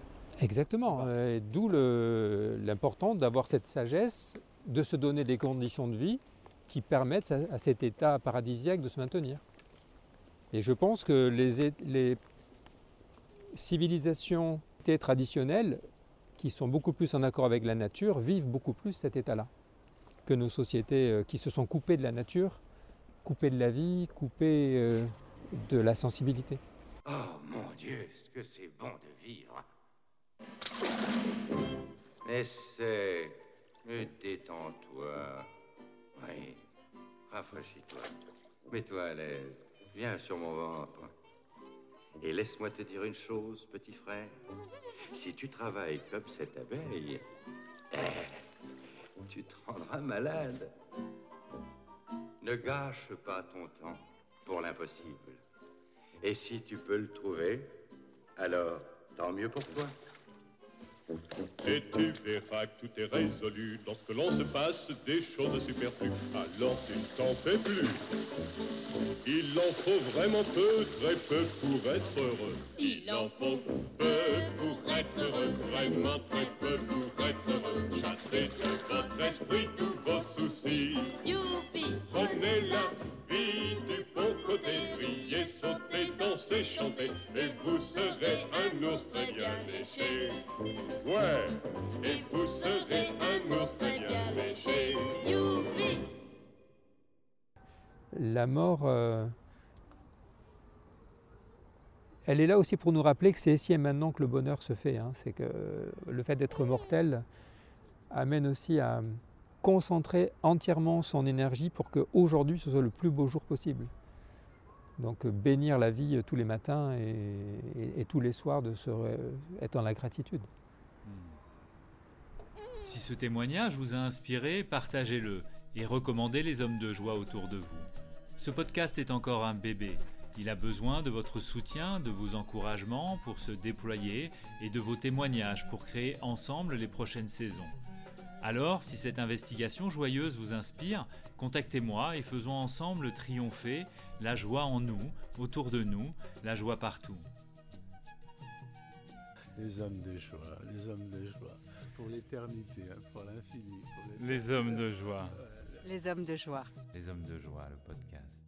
Exactement, euh, d'où l'important d'avoir cette sagesse, de se donner des conditions de vie qui permettent à, cet état paradisiaque de se maintenir. Et je pense que les, les civilisations traditionnelles, qui sont beaucoup plus en accord avec la nature, vivent beaucoup plus cet état-là que nos sociétés euh, qui se sont coupées de la nature coupé de la vie, coupé euh, de la sensibilité. Oh mon Dieu, est-ce que c'est bon de vivre Essaie, détends-toi. Oui, rafraîchis-toi. Mets-toi à l'aise. Viens sur mon ventre. Et laisse-moi te dire une chose, petit frère. Si tu travailles comme cette abeille, eh, tu te rendras malade. Ne gâche pas ton temps pour l'impossible. Et si tu peux le trouver, alors tant mieux pour toi. Et tu verras que tout est résolu lorsque l'on se passe des choses superflues. Alors tu ne t'en fais plus. Il en faut vraiment peu, très peu pour être heureux. Il en faut peu pour être heureux, vraiment très peu pour être heureux. Chassez de votre esprit tous vos soucis. Youpi! Prenez la vie du Ouais, et vous un léché. La mort, euh, elle est là aussi pour nous rappeler que c'est ici et maintenant que le bonheur se fait. Hein. C'est que le fait d'être mortel amène aussi à concentrer entièrement son énergie pour qu'aujourd'hui ce soit le plus beau jour possible. Donc bénir la vie tous les matins et, tous les soirs de se, être dans la gratitude. Si ce témoignage vous a inspiré, partagez-le et recommandez les hommes de joie autour de vous. Ce podcast est encore un bébé. Il a besoin de votre soutien, de vos encouragements pour se déployer et de vos témoignages pour créer ensemble les prochaines saisons. Alors, si cette investigation joyeuse vous inspire, contactez-moi et faisons ensemble triompher la joie en nous, autour de nous, la joie partout. Les hommes de joie, les hommes de joie. Pour l'éternité, hein, pour l'infini. Les hommes de joie. Les hommes de joie. Les hommes de joie, le podcast.